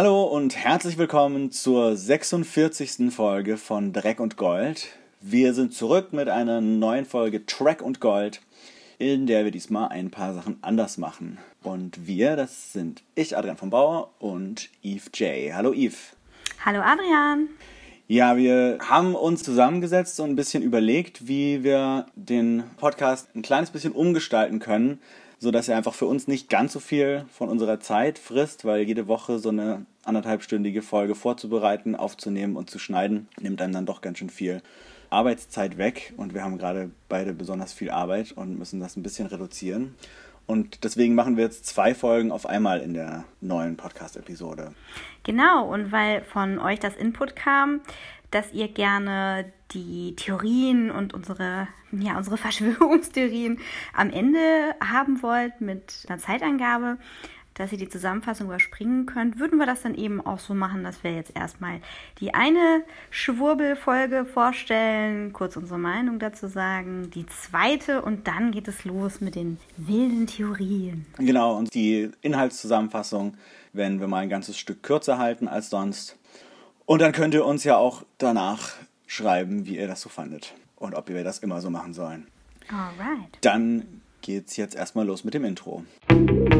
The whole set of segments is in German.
Hallo und herzlich willkommen zur 46. Folge von Dreck und Gold. Wir sind zurück mit einer neuen Folge Track und Gold, in der wir diesmal ein paar Sachen anders machen. Und wir, das sind ich, Adrian von Bauer und Eve J. Hallo Eve. Hallo Adrian. Ja, wir haben uns zusammengesetzt und ein bisschen überlegt, wie wir den Podcast ein kleines bisschen umgestalten können, so dass er einfach für uns nicht ganz so viel von unserer Zeit frisst, weil jede Woche so eine anderthalbstündige Folge vorzubereiten, aufzunehmen und zu schneiden, nimmt einem dann doch ganz schön viel Arbeitszeit weg und wir haben gerade beide besonders viel Arbeit und müssen das ein bisschen reduzieren. Und deswegen machen wir jetzt zwei Folgen auf einmal in der neuen Podcast-Episode. Genau, und weil von euch das Input kam, dass ihr gerne die Theorien und unsere, ja, unsere Verschwörungstheorien am Ende haben wollt mit einer Zeitangabe, dass ihr die Zusammenfassung überspringen könnt, würden wir das dann eben auch so machen, dass wir jetzt erstmal die eine Schwurbelfolge vorstellen, kurz unsere Meinung dazu sagen, die zweite und dann geht es los mit den wilden Theorien. Genau, und die Inhaltszusammenfassung werden wir mal ein ganzes Stück kürzer halten als sonst. Und dann könnt ihr uns ja auch danach schreiben, wie ihr das so fandet und ob wir das immer so machen sollen. Alright. Dann geht's jetzt erstmal los mit dem Intro. Okay.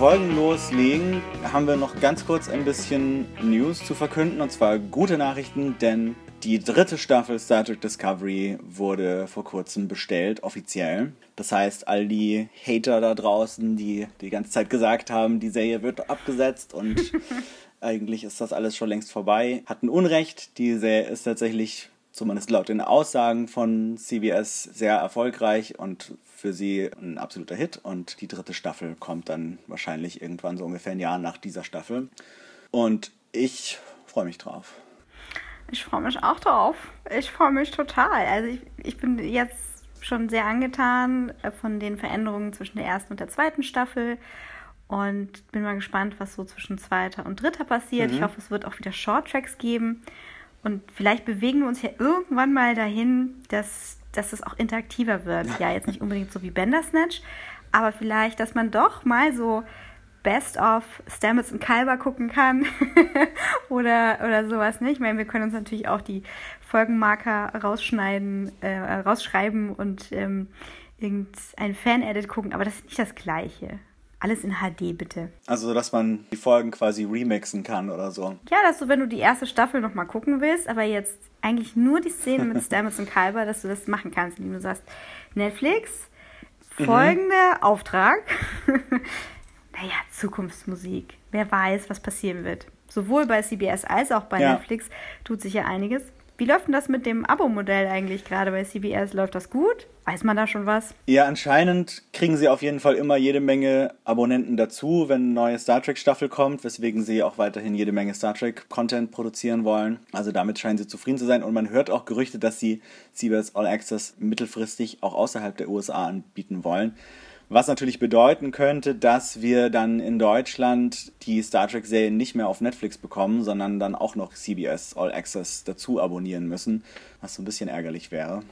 Folgen loslegen, haben wir noch ganz kurz ein bisschen News zu verkünden. Und zwar gute Nachrichten, denn die dritte Staffel Star Trek Discovery wurde vor kurzem bestellt, offiziell. Das heißt, all die Hater da draußen, die die ganze Zeit gesagt haben, die Serie wird abgesetzt und eigentlich ist das alles schon längst vorbei, hatten Unrecht. Die Serie ist tatsächlich, zumindest laut den Aussagen von CBS, sehr erfolgreich und für sie ein absoluter Hit. Und die dritte Staffel kommt dann wahrscheinlich irgendwann so ungefähr ein Jahr nach dieser Staffel. Und ich freue mich drauf. Ich freue mich auch drauf. Ich freue mich total. Also ich, ich bin jetzt schon sehr angetan äh, von den Veränderungen zwischen der ersten und der zweiten Staffel und bin mal gespannt, was so zwischen zweiter und dritter passiert. Mhm. Ich hoffe, es wird auch wieder Shorttracks geben und vielleicht bewegen wir uns ja irgendwann mal dahin, dass, dass es auch interaktiver wird. Ja, jetzt nicht unbedingt so wie Bandersnatch, aber vielleicht, dass man doch mal so Best of Stamets und Kalber gucken kann oder, oder sowas nicht. Ich meine, wir können uns natürlich auch die Folgenmarker rausschneiden, äh, rausschreiben und ähm, irgendein Fan-Edit gucken, aber das ist nicht das Gleiche. Alles in HD, bitte. Also, dass man die Folgen quasi remixen kann oder so. Ja, dass du, wenn du die erste Staffel nochmal gucken willst, aber jetzt eigentlich nur die Szenen mit Stamets und Kalber, dass du das machen kannst, indem du sagst, Netflix, folgender mhm. Auftrag. naja, Zukunftsmusik. Wer weiß, was passieren wird. Sowohl bei CBS als auch bei Ja. Netflix tut sich ja einiges. Wie läuft denn das mit dem Abo-Modell eigentlich gerade bei CBS? Läuft das gut? Weiß man da schon was? Ja, anscheinend kriegen sie auf jeden Fall immer jede Menge Abonnenten dazu, wenn eine neue Star Trek-Staffel kommt, weswegen sie auch weiterhin jede Menge Star Trek-Content produzieren wollen. Also damit scheinen sie zufrieden zu sein und man hört auch Gerüchte, dass sie CBS All Access mittelfristig auch außerhalb der USA anbieten wollen. Was natürlich bedeuten könnte, dass wir dann in Deutschland die Star Trek-Serien nicht mehr auf Netflix bekommen, sondern dann auch noch CBS All Access dazu abonnieren müssen, was so ein bisschen ärgerlich wäre.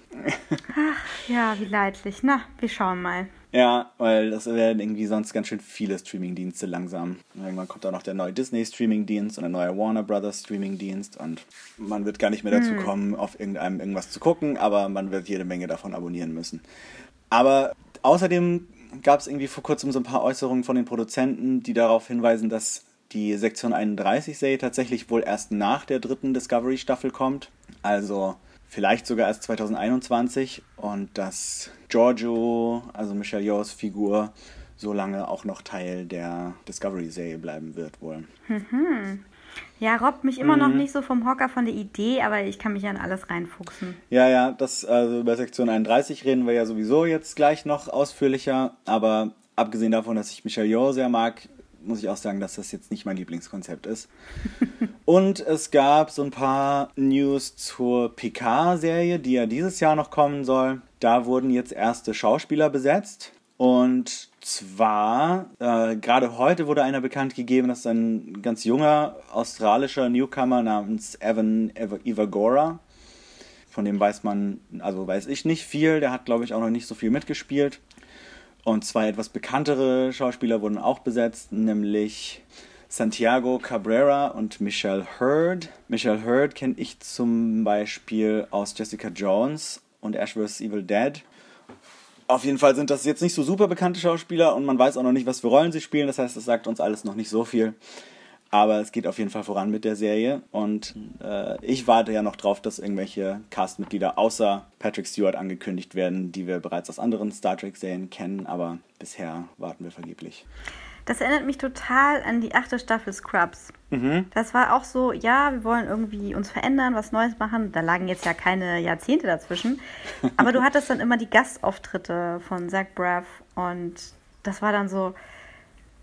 Ja, wie leidlich. Na, wir schauen mal. Ja, weil das werden irgendwie sonst ganz schön viele Streamingdienste langsam. Irgendwann kommt auch noch der neue Disney-Streamingdienst und der neue Warner Brothers Streamingdienst und man wird gar nicht mehr dazu kommen, auf irgendeinem irgendwas zu gucken, aber man wird jede Menge davon abonnieren müssen. Aber außerdem gab es irgendwie vor kurzem so ein paar Äußerungen von den Produzenten, die darauf hinweisen, dass die Sektion 31-Serie tatsächlich wohl erst nach der dritten Discovery-Staffel kommt. Also vielleicht sogar erst 2021 und dass Giorgio, also Michelle Yeohs Figur, so lange auch noch Teil der Discovery-Serie bleiben wird wohl. Ja, robbt mich immer Mhm. noch nicht so vom Hocker von der Idee, aber ich kann mich an alles reinfuchsen. Ja, ja, das, also über Sektion 31 reden wir ja sowieso jetzt gleich noch ausführlicher, aber abgesehen davon, dass ich Michelle Yeoh sehr mag, muss ich auch sagen, dass das jetzt nicht mein Lieblingskonzept ist. Und es gab so ein paar News zur PK-Serie, die ja dieses Jahr noch kommen soll. Da wurden jetzt erste Schauspieler besetzt. Und zwar, äh, gerade heute wurde einer bekannt gegeben, dass ein ganz junger australischer Newcomer namens Evan Ivagora, von dem weiß man, also weiß ich nicht viel, der hat glaube ich auch noch nicht so viel mitgespielt. Und zwei etwas bekanntere Schauspieler wurden auch besetzt, nämlich Santiago Cabrera und Michelle Hurd. Michelle Hurd kenne ich zum Beispiel aus Jessica Jones und Ash vs. Evil Dead. Auf jeden Fall sind das jetzt nicht so super bekannte Schauspieler und man weiß auch noch nicht, was für Rollen sie spielen. Das heißt, das sagt uns alles noch nicht so viel. Aber es geht auf jeden Fall voran mit der Serie und äh, ich warte ja noch drauf, dass irgendwelche Castmitglieder außer Patrick Stewart angekündigt werden, die wir bereits aus anderen Star Trek-Serien kennen, aber bisher warten wir vergeblich. Das erinnert mich total an die achte Staffel Scrubs. Mhm. Das war auch so, ja, wir wollen irgendwie uns verändern, was Neues machen. Da lagen jetzt ja keine Jahrzehnte dazwischen. Aber du hattest dann immer die Gastauftritte von Zach Braff und das war dann so,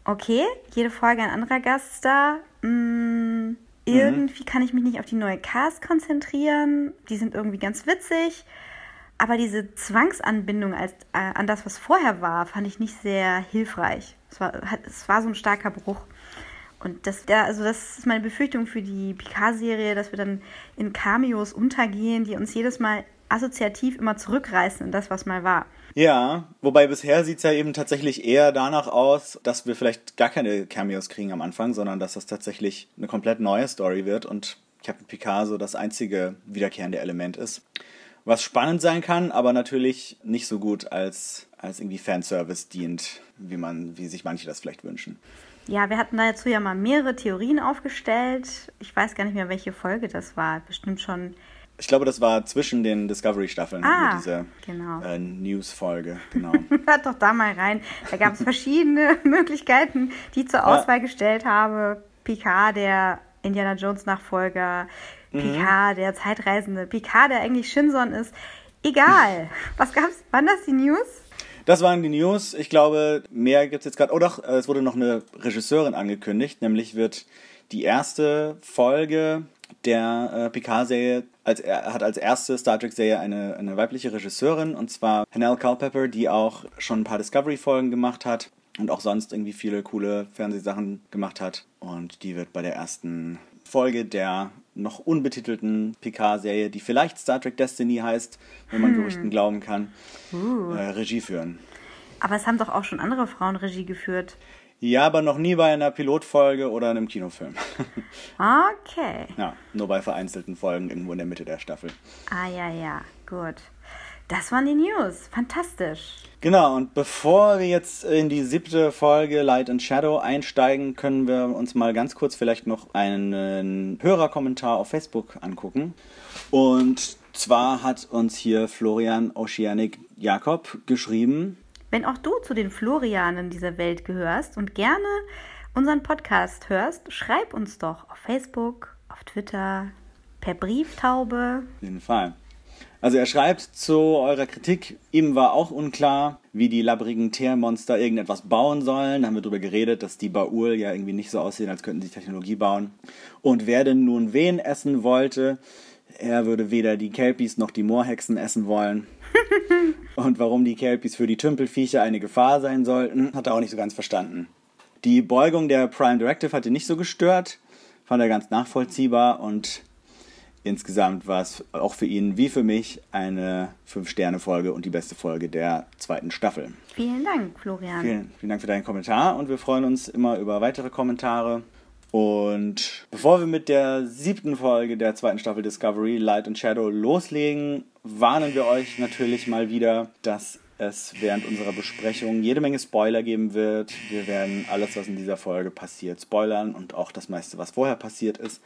okay, jede Folge ein anderer Gaststar. Mm, irgendwie mhm. kann ich mich nicht auf die neue Cast konzentrieren. Die sind irgendwie ganz witzig. Aber diese Zwangsanbindung als, äh, an das, was vorher war, fand ich nicht sehr hilfreich. Es war, es war so ein starker Bruch. Und das, ja, also das ist meine Befürchtung für die Picard-Serie, dass wir dann in Cameos untergehen, die uns jedes Mal assoziativ immer zurückreißen in das, was mal war. Ja, wobei bisher sieht es ja eben tatsächlich eher danach aus, dass wir vielleicht gar keine Cameos kriegen am Anfang, sondern dass das tatsächlich eine komplett neue Story wird und Captain Picard so das einzige wiederkehrende Element ist was spannend sein kann, aber natürlich nicht so gut als, als irgendwie Fanservice dient, wie man, wie sich manche das vielleicht wünschen. Ja, wir hatten dazu ja mal mehrere Theorien aufgestellt. Ich weiß gar nicht mehr, welche Folge das war. Bestimmt schon. Ich glaube, das war zwischen den Discovery-Staffeln, ah, diese genau. äh, News-Folge. Genau. Hört doch da mal rein. Da gab es verschiedene Möglichkeiten, die ich zur Auswahl ja. gestellt habe. Picard, der Indiana Jones-Nachfolger, Picard, der Zeitreisende, Picard, der eigentlich Shinson ist. Egal. Was gab's? Waren das die News? Das waren die News. Ich glaube, mehr gibt es jetzt gerade. Oh doch, es wurde noch eine Regisseurin angekündigt. Nämlich wird die erste Folge der äh, Picard-Serie als, er hat als erste Star Trek-Serie eine, eine weibliche Regisseurin und zwar Hanelle Culpepper, die auch schon ein paar Discovery-Folgen gemacht hat und auch sonst irgendwie viele coole Fernsehsachen gemacht hat. Und die wird bei der ersten Folge der noch unbetitelten Picard-Serie, die vielleicht Star Trek Destiny heißt, wenn man hm. Gerüchten glauben kann, uh. äh, Regie führen. Aber es haben doch auch schon andere Frauen Regie geführt. Ja, aber noch nie bei einer Pilotfolge oder einem Kinofilm. okay. Ja, nur bei vereinzelten Folgen irgendwo in der Mitte der Staffel. Ah ja, ja, gut. Das waren die News. Fantastisch. Genau, und bevor wir jetzt in die siebte Folge Light and Shadow einsteigen, können wir uns mal ganz kurz vielleicht noch einen Hörerkommentar auf Facebook angucken. Und zwar hat uns hier Florian Oceanic Jakob geschrieben. Wenn auch du zu den Florianen dieser Welt gehörst und gerne unseren Podcast hörst, schreib uns doch auf Facebook, auf Twitter, per Brieftaube. Auf jeden Fall. Also er schreibt zu eurer Kritik, ihm war auch unklar, wie die labbrigen Teermonster irgendetwas bauen sollen. Da haben wir darüber geredet, dass die Baul ja irgendwie nicht so aussehen, als könnten sie Technologie bauen. Und wer denn nun wen essen wollte, er würde weder die Kelpies noch die Moorhexen essen wollen. Und warum die Kelpies für die Tümpelviecher eine Gefahr sein sollten, hat er auch nicht so ganz verstanden. Die Beugung der Prime Directive hat ihn nicht so gestört, fand er ganz nachvollziehbar und insgesamt war es auch für ihn wie für mich eine 5-Sterne-Folge und die beste Folge der zweiten Staffel. Vielen Dank, Florian. Vielen, vielen Dank für deinen Kommentar und wir freuen uns immer über weitere Kommentare. Und bevor wir mit der siebten Folge der zweiten Staffel Discovery Light and Shadow loslegen, warnen wir euch natürlich mal wieder, dass es während unserer Besprechung jede Menge Spoiler geben wird. Wir werden alles, was in dieser Folge passiert, spoilern und auch das meiste, was vorher passiert ist.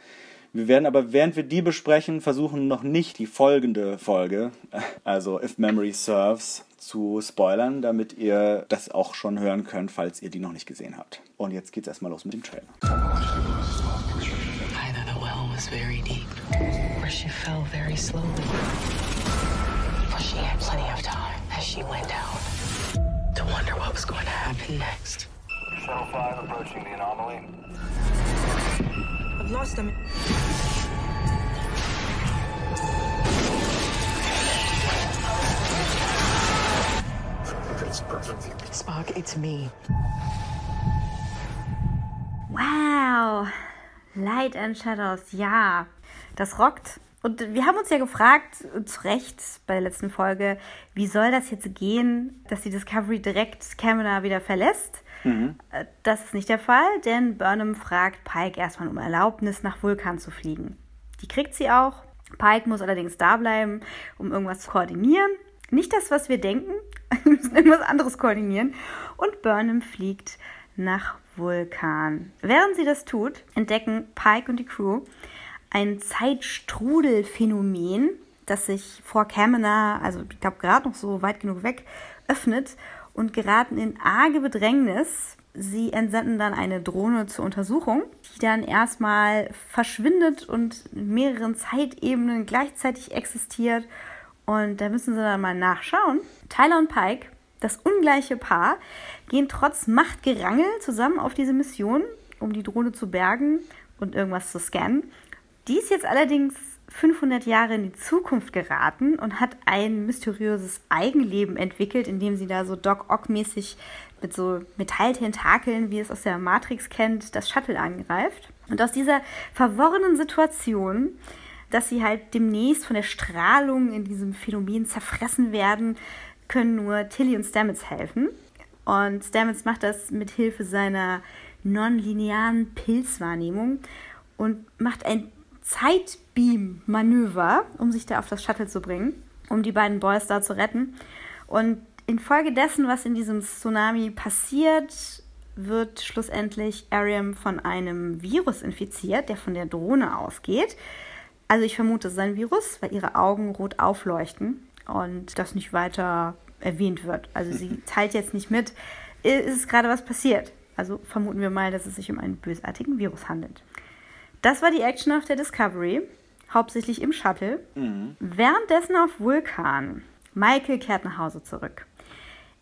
Wir werden aber, während wir die besprechen, versuchen noch nicht die folgende Folge, also If Memory Serves, zu spoilern, damit ihr das auch schon hören könnt, falls ihr die noch nicht gesehen habt. Und jetzt geht's erstmal los mit dem Trailer. Either the well was very deep, or she fell very slowly. But she had plenty of time as she went down to wonder what was going to happen next. Shuttle 5 approaching the anomaly. Lost them. Spock, it's me. Wow. Light and Shadows, ja. Das rockt. Und wir haben uns ja gefragt, zu Recht bei der letzten Folge, wie soll das jetzt gehen, dass die Discovery direkt Camera wieder verlässt? Mhm. Das ist nicht der Fall, denn Burnham fragt Pike erstmal um Erlaubnis, nach Vulkan zu fliegen. Die kriegt sie auch. Pike muss allerdings da bleiben, um irgendwas zu koordinieren. Nicht das, was wir denken. Wir müssen irgendwas anderes koordinieren. Und Burnham fliegt nach Vulkan. Während sie das tut, entdecken Pike und die Crew ein Zeitstrudelphänomen, das sich vor Kamina, also ich glaube gerade noch so weit genug weg, öffnet und geraten in arge Bedrängnis. Sie entsenden dann eine Drohne zur Untersuchung, die dann erstmal verschwindet und in mehreren Zeitebenen gleichzeitig existiert. Und da müssen sie dann mal nachschauen. Tyler und Pike, das ungleiche Paar, gehen trotz Machtgerangel zusammen auf diese Mission, um die Drohne zu bergen und irgendwas zu scannen. Die ist jetzt allerdings 500 Jahre in die Zukunft geraten und hat ein mysteriöses Eigenleben entwickelt, indem sie da so Doc Ock-mäßig mit so Metalltentakeln, wie es aus der Matrix kennt, das Shuttle angreift. Und aus dieser verworrenen Situation, dass sie halt demnächst von der Strahlung in diesem Phänomen zerfressen werden, können nur Tilly und Stamets helfen. Und Stamets macht das mit Hilfe seiner nonlinearen Pilzwahrnehmung und macht ein Zeitbeam-Manöver, um sich da auf das Shuttle zu bringen, um die beiden Boys da zu retten. Und infolgedessen, was in diesem Tsunami passiert, wird schlussendlich Ariam von einem Virus infiziert, der von der Drohne ausgeht. Also ich vermute, es ist ein Virus, weil ihre Augen rot aufleuchten und das nicht weiter erwähnt wird. Also sie teilt jetzt nicht mit, ist gerade was passiert. Also vermuten wir mal, dass es sich um einen bösartigen Virus handelt. Das war die Action auf der Discovery, hauptsächlich im Shuttle. Mhm. Währenddessen auf Vulkan. Michael kehrt nach Hause zurück.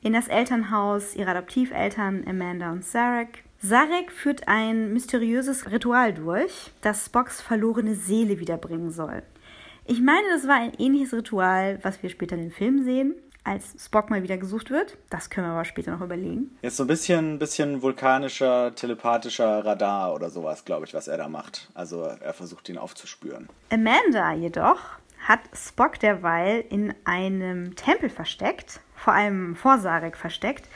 In das Elternhaus ihrer Adoptiveltern Amanda und Sarek. Sarek führt ein mysteriöses Ritual durch, das Spocks verlorene Seele wiederbringen soll. Ich meine, das war ein ähnliches Ritual, was wir später in den Filmen sehen als Spock mal wieder gesucht wird. Das können wir aber später noch überlegen. Jetzt so ein bisschen, bisschen vulkanischer, telepathischer Radar oder sowas, glaube ich, was er da macht. Also er versucht ihn aufzuspüren. Amanda jedoch hat Spock derweil in einem Tempel versteckt, vor allem vor Sarek versteckt,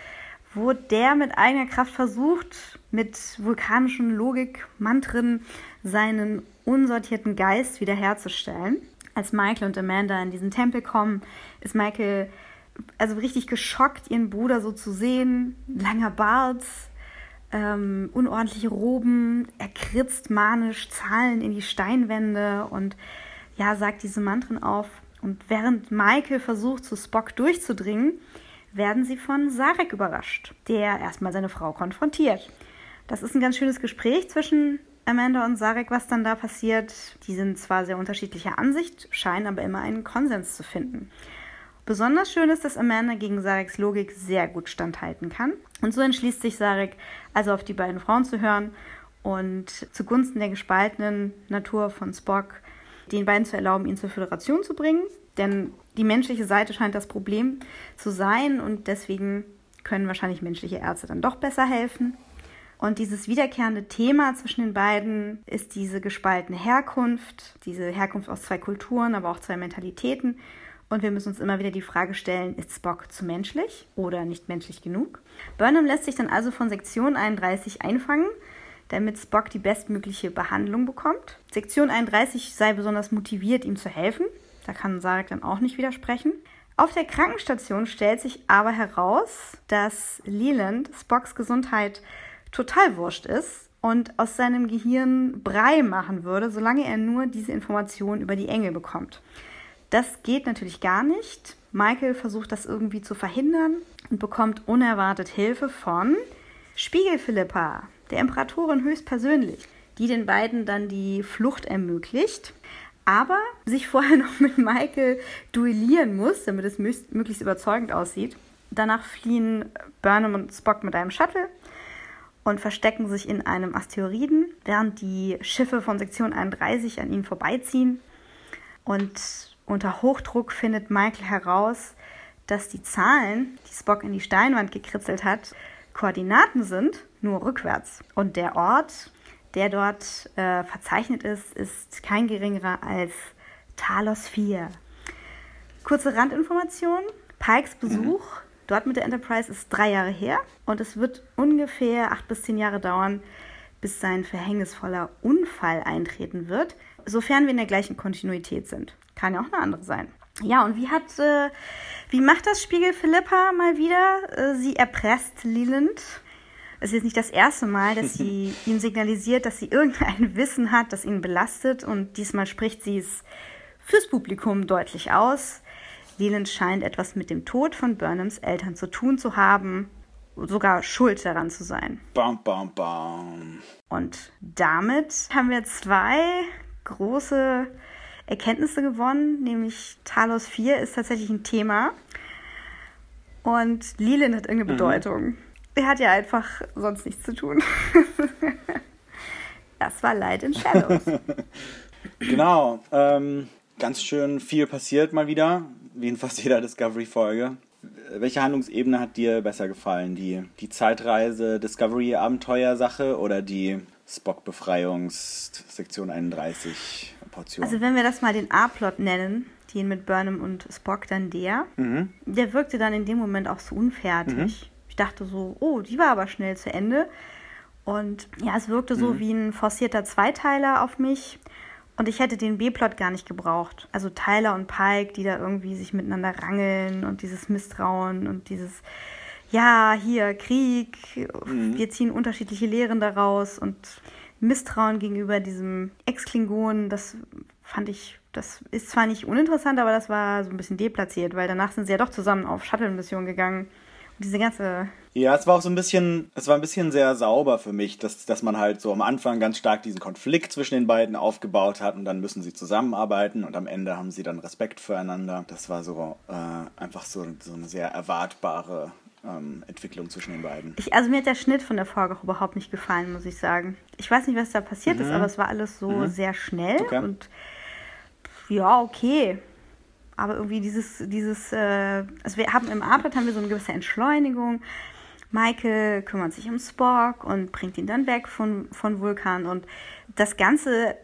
wo der mit eigener Kraft versucht, mit vulkanischen Logik-Mantren seinen unsortierten Geist wiederherzustellen. Als Michael und Amanda in diesen Tempel kommen, ist Michael also richtig geschockt, ihren Bruder so zu sehen. Langer Bart, ähm, unordentliche Roben, er kritzt manisch Zahlen in die Steinwände und ja, sagt diese Mantren auf. Und während Michael versucht, zu Spock durchzudringen, werden sie von Sarek überrascht, der erstmal seine Frau konfrontiert. Das ist ein ganz schönes Gespräch zwischen Amanda und Sarek, was dann da passiert. Die sind zwar sehr unterschiedlicher Ansicht, scheinen aber immer einen Konsens zu finden. Besonders schön ist, dass Amanda gegen Sareks Logik sehr gut standhalten kann. Und so entschließt sich Sarek, also auf die beiden Frauen zu hören und zugunsten der gespaltenen Natur von Spock den beiden zu erlauben, ihn zur Föderation zu bringen. Denn die menschliche Seite scheint das Problem zu sein und deswegen können wahrscheinlich menschliche Ärzte dann doch besser helfen. Und dieses wiederkehrende Thema zwischen den beiden ist diese gespaltene Herkunft, diese Herkunft aus zwei Kulturen, aber auch zwei Mentalitäten und wir müssen uns immer wieder die Frage stellen, ist Spock zu menschlich oder nicht menschlich genug? Burnham lässt sich dann also von Sektion 31 einfangen, damit Spock die bestmögliche Behandlung bekommt. Sektion 31 sei besonders motiviert, ihm zu helfen. Da kann Sarek dann auch nicht widersprechen. Auf der Krankenstation stellt sich aber heraus, dass Leland Spocks Gesundheit total wurscht ist und aus seinem Gehirn Brei machen würde, solange er nur diese Information über die Engel bekommt. Das geht natürlich gar nicht. Michael versucht das irgendwie zu verhindern und bekommt unerwartet Hilfe von Spiegel Philippa, der Imperatorin höchstpersönlich, die den beiden dann die Flucht ermöglicht, aber sich vorher noch mit Michael duellieren muss, damit es möglichst überzeugend aussieht. Danach fliehen Burnham und Spock mit einem Shuttle und verstecken sich in einem Asteroiden, während die Schiffe von Sektion 31 an ihnen vorbeiziehen. Und unter Hochdruck findet Michael heraus, dass die Zahlen, die Spock in die Steinwand gekritzelt hat, Koordinaten sind, nur rückwärts. Und der Ort, der dort äh, verzeichnet ist, ist kein geringerer als Talos 4. Kurze Randinformation: Pikes Besuch mhm. dort mit der Enterprise ist drei Jahre her und es wird ungefähr acht bis zehn Jahre dauern, bis sein verhängnisvoller Unfall eintreten wird, sofern wir in der gleichen Kontinuität sind. Kann ja auch eine andere sein. Ja, und wie hat, äh, wie macht das Spiegel Philippa mal wieder? Äh, sie erpresst Leland. Es ist jetzt nicht das erste Mal, dass sie ihm signalisiert, dass sie irgendein Wissen hat, das ihn belastet. Und diesmal spricht sie es fürs Publikum deutlich aus. Leland scheint etwas mit dem Tod von Burnhams Eltern zu tun zu haben, sogar schuld daran zu sein. Bam, bam, bam. Und damit haben wir zwei große Erkenntnisse gewonnen, nämlich Talos 4 ist tatsächlich ein Thema und Leland hat irgendeine mhm. Bedeutung. Er hat ja einfach sonst nichts zu tun. das war Light in Shadows. genau. Ähm, ganz schön viel passiert mal wieder, wie in fast jeder Discovery-Folge. Welche Handlungsebene hat dir besser gefallen? Die, die Zeitreise, Discovery-Abenteuer-Sache oder die Spock-Befreiungs-Sektion 31 Portion? Also wenn wir das mal den A-Plot nennen, den mit Burnham und Spock, dann der, mhm. der wirkte dann in dem Moment auch so unfertig. Mhm. Ich dachte so, oh, die war aber schnell zu Ende. Und ja, es wirkte so mhm. wie ein forcierter Zweiteiler auf mich. Und ich hätte den B-Plot gar nicht gebraucht. Also Tyler und Pike, die da irgendwie sich miteinander rangeln und dieses Misstrauen und dieses, ja, hier, Krieg, mhm. wir ziehen unterschiedliche Lehren daraus und Misstrauen gegenüber diesem Ex-Klingonen, das fand ich, das ist zwar nicht uninteressant, aber das war so ein bisschen deplatziert, weil danach sind sie ja doch zusammen auf Shuttle-Missionen gegangen diese ganze. Ja, es war auch so ein bisschen, es war ein bisschen sehr sauber für mich, dass, dass man halt so am Anfang ganz stark diesen Konflikt zwischen den beiden aufgebaut hat und dann müssen sie zusammenarbeiten und am Ende haben sie dann Respekt füreinander. Das war so äh, einfach so, so eine sehr erwartbare ähm, Entwicklung zwischen den beiden. Ich, also mir hat der Schnitt von der Folge auch überhaupt nicht gefallen, muss ich sagen. Ich weiß nicht, was da passiert mhm. ist, aber es war alles so mhm. sehr schnell okay. und ja, okay aber irgendwie dieses, dieses, äh, also wir haben im Abend haben wir so eine gewisse Entschleunigung. Michael kümmert sich um Spock und bringt ihn dann weg von, von Vulkan und das Ganze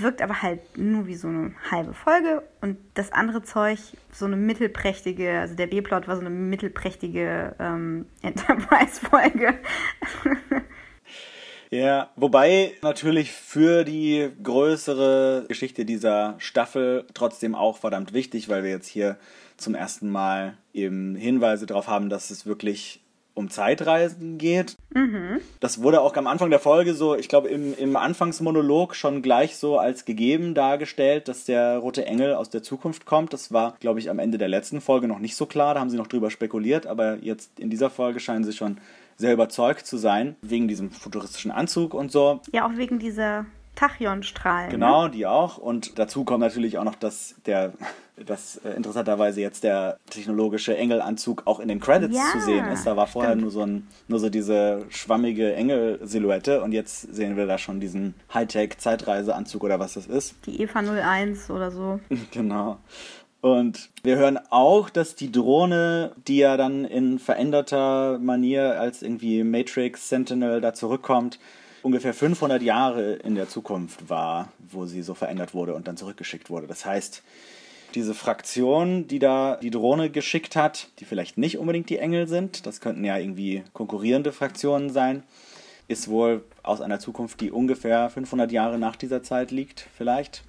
wirkt aber halt nur wie so eine halbe Folge und das andere Zeug so eine mittelprächtige, also der B-Plot war so eine mittelprächtige ähm, Enterprise-Folge. Ja, wobei natürlich für die größere Geschichte dieser Staffel trotzdem auch verdammt wichtig, weil wir jetzt hier zum ersten Mal eben Hinweise darauf haben, dass es wirklich um Zeitreisen geht. Mhm. Das wurde auch am Anfang der Folge so, ich glaube, im, im Anfangsmonolog schon gleich so als gegeben dargestellt, dass der rote Engel aus der Zukunft kommt. Das war, glaube ich, am Ende der letzten Folge noch nicht so klar. Da haben sie noch drüber spekuliert, aber jetzt in dieser Folge scheinen sie schon sehr überzeugt zu sein, wegen diesem futuristischen Anzug und so. Ja, auch wegen dieser Tachyonstrahlen. Genau, ne? die auch. Und dazu kommt natürlich auch noch, dass der, dass äh, interessanterweise jetzt der technologische Engelanzug auch in den Credits ja, zu sehen ist. Da war vorher stimmt. nur so, ein, nur so diese schwammige Engel-Silhouette und jetzt sehen wir da schon diesen Hightech-Zeitreiseanzug oder was das ist. Die Eva 01 oder so. genau. Und wir hören auch, dass die Drohne, die ja dann in veränderter Manier als irgendwie Matrix Sentinel da zurückkommt, ungefähr 500 Jahre in der Zukunft war, wo sie so verändert wurde und dann zurückgeschickt wurde. Das heißt, diese Fraktion, die da die Drohne geschickt hat, die vielleicht nicht unbedingt die Engel sind, das könnten ja irgendwie konkurrierende Fraktionen sein, ist wohl aus einer Zukunft, die ungefähr 500 Jahre nach dieser Zeit liegt, vielleicht.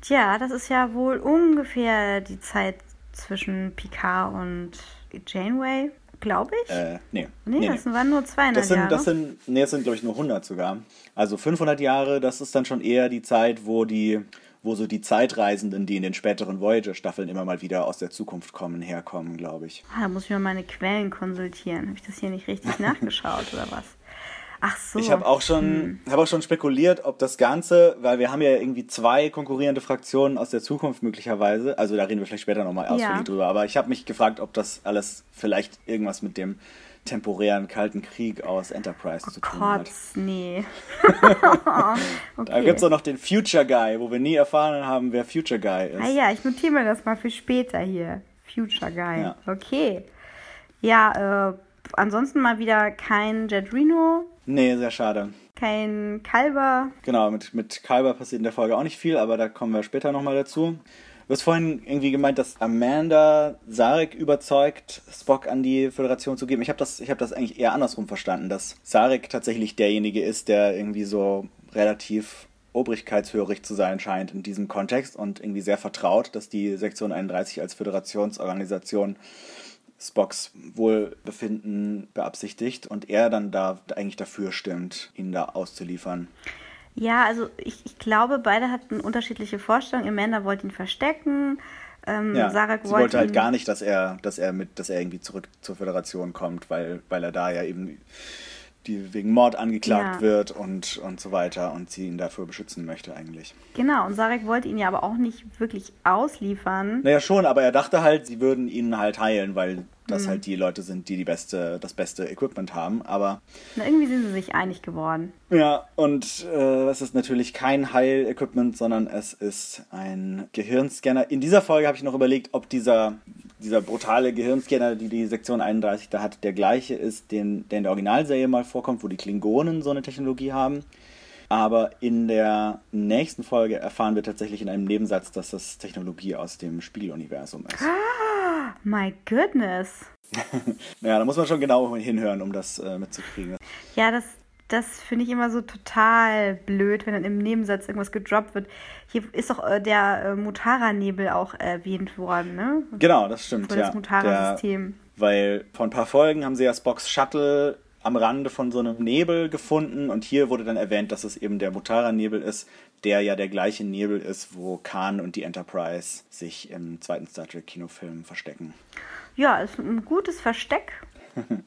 Tja, das ist ja wohl ungefähr die Zeit zwischen Picard und Janeway, glaube ich. Äh, nee. Nee, nee das nee. waren nur 200 das sind, Jahre. Das sind, nee, das sind, glaube ich, nur 100 sogar. Also 500 Jahre, das ist dann schon eher die Zeit, wo die wo so die Zeitreisenden, die in den späteren Voyager-Staffeln immer mal wieder aus der Zukunft kommen, herkommen, glaube ich. Ah, da muss ich mal meine Quellen konsultieren. Habe ich das hier nicht richtig nachgeschaut oder was? Ach so. Ich habe auch schon, hm. habe auch schon spekuliert, ob das Ganze, weil wir haben ja irgendwie zwei konkurrierende Fraktionen aus der Zukunft möglicherweise. Also da reden wir vielleicht später nochmal ausführlich ja. drüber. Aber ich habe mich gefragt, ob das alles vielleicht irgendwas mit dem temporären Kalten Krieg aus Enterprise oh zu tun Gott, hat. nee. okay. Da gibt es auch noch den Future Guy, wo wir nie erfahren haben, wer Future Guy ist. Ah ja, ich notiere mir das mal für später hier. Future Guy. Ja. Okay. Ja, äh, ansonsten mal wieder kein Jet Reno. Nee, sehr schade. Kein Kalber. Genau, mit, mit Kalber passiert in der Folge auch nicht viel, aber da kommen wir später nochmal dazu. Du hast vorhin irgendwie gemeint, dass Amanda Sarek überzeugt, Spock an die Föderation zu geben. Ich habe das, hab das eigentlich eher andersrum verstanden, dass Sarek tatsächlich derjenige ist, der irgendwie so relativ obrigkeitshörig zu sein scheint in diesem Kontext und irgendwie sehr vertraut, dass die Sektion 31 als Föderationsorganisation Spocks Wohlbefinden beabsichtigt und er dann da eigentlich dafür stimmt, ihn da auszuliefern. Ja, also ich, ich glaube, beide hatten unterschiedliche Vorstellungen. Amanda wollte ihn verstecken. Ähm, ja, Sarah sie wollte halt gar nicht, dass er, dass er mit, dass er irgendwie zurück zur Föderation kommt, weil, weil er da ja eben die wegen Mord angeklagt ja. wird und, und so weiter und sie ihn dafür beschützen möchte eigentlich. Genau, und Sarek wollte ihn ja aber auch nicht wirklich ausliefern. Naja, schon, aber er dachte halt, sie würden ihn halt heilen, weil das mhm. halt die Leute sind, die, die beste, das beste Equipment haben. Aber Na, irgendwie sind sie sich einig geworden. Ja, und äh, es ist natürlich kein Heil-Equipment, sondern es ist ein Gehirnscanner. In dieser Folge habe ich noch überlegt, ob dieser, dieser brutale Gehirnscanner, die die Sektion 31 da hat, der gleiche ist, den, der in der Originalserie mal vorkommt, wo die Klingonen so eine Technologie haben. Aber in der nächsten Folge erfahren wir tatsächlich in einem Nebensatz, dass das Technologie aus dem Spiegeluniversum ist. Ah, my goodness. ja, da muss man schon genau hinhören, um das äh, mitzukriegen. Ja, das, das finde ich immer so total blöd, wenn dann im Nebensatz irgendwas gedroppt wird. Hier ist doch äh, der äh, Mutara-Nebel auch erwähnt worden, ne? Genau, das stimmt. Für das Mutara-System. Weil vor ein paar Folgen haben sie ja Spocks Shuttle am Rande von so einem Nebel gefunden und hier wurde dann erwähnt, dass es eben der Mutara-Nebel ist, der ja der gleiche Nebel ist, wo Khan und die Enterprise sich im zweiten Star Trek Kinofilm verstecken. Ja, ist ein gutes Versteck.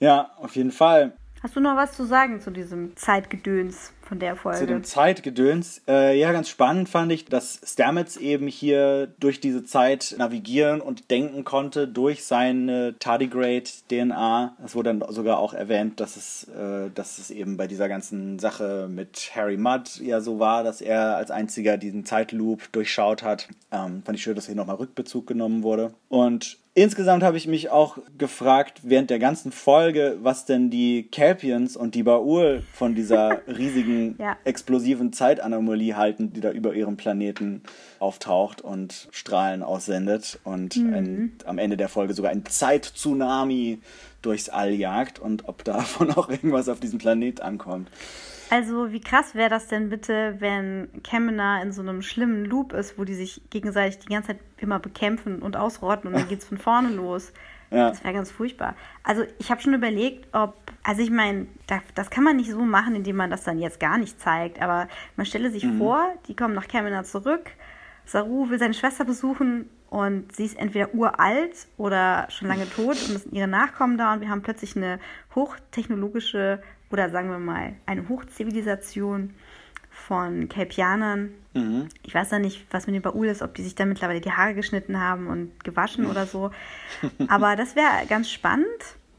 ja, auf jeden Fall. Hast du noch was zu sagen zu diesem Zeitgedöns von der Folge? Zu dem Zeitgedöns? Äh, ja, ganz spannend fand ich, dass Stamets eben hier durch diese Zeit navigieren und denken konnte durch seine Tardigrade-DNA. Es wurde dann sogar auch erwähnt, dass es, äh, dass es eben bei dieser ganzen Sache mit Harry Mudd ja so war, dass er als einziger diesen Zeitloop durchschaut hat. Ähm, fand ich schön, dass hier nochmal Rückbezug genommen wurde. Und Insgesamt habe ich mich auch gefragt während der ganzen Folge, was denn die Capians und die Baul von dieser riesigen ja. explosiven Zeitanomalie halten, die da über ihrem Planeten auftaucht und Strahlen aussendet und mhm. ein, am Ende der Folge sogar ein Zeittsunami durchs All jagt und ob davon auch irgendwas auf diesem Planet ankommt. Also, wie krass wäre das denn bitte, wenn Kamina in so einem schlimmen Loop ist, wo die sich gegenseitig die ganze Zeit immer bekämpfen und ausrotten und dann geht es von vorne los. Ja. Das wäre ganz furchtbar. Also, ich habe schon überlegt, ob, also ich meine, das, das, kann man nicht so machen, indem man das dann jetzt gar nicht zeigt, aber man stelle sich mhm. vor, die kommen nach Kamina zurück, Saru will seine Schwester besuchen und sie ist entweder uralt oder schon lange tot und es sind ihre Nachkommen da und wir haben plötzlich eine hochtechnologische oder sagen wir mal eine Hochzivilisation von Kelpianern. Mhm. Ich weiß ja nicht, was mit den Baul ist, ob die sich da mittlerweile die Haare geschnitten haben und gewaschen oder so. Aber das wäre ganz spannend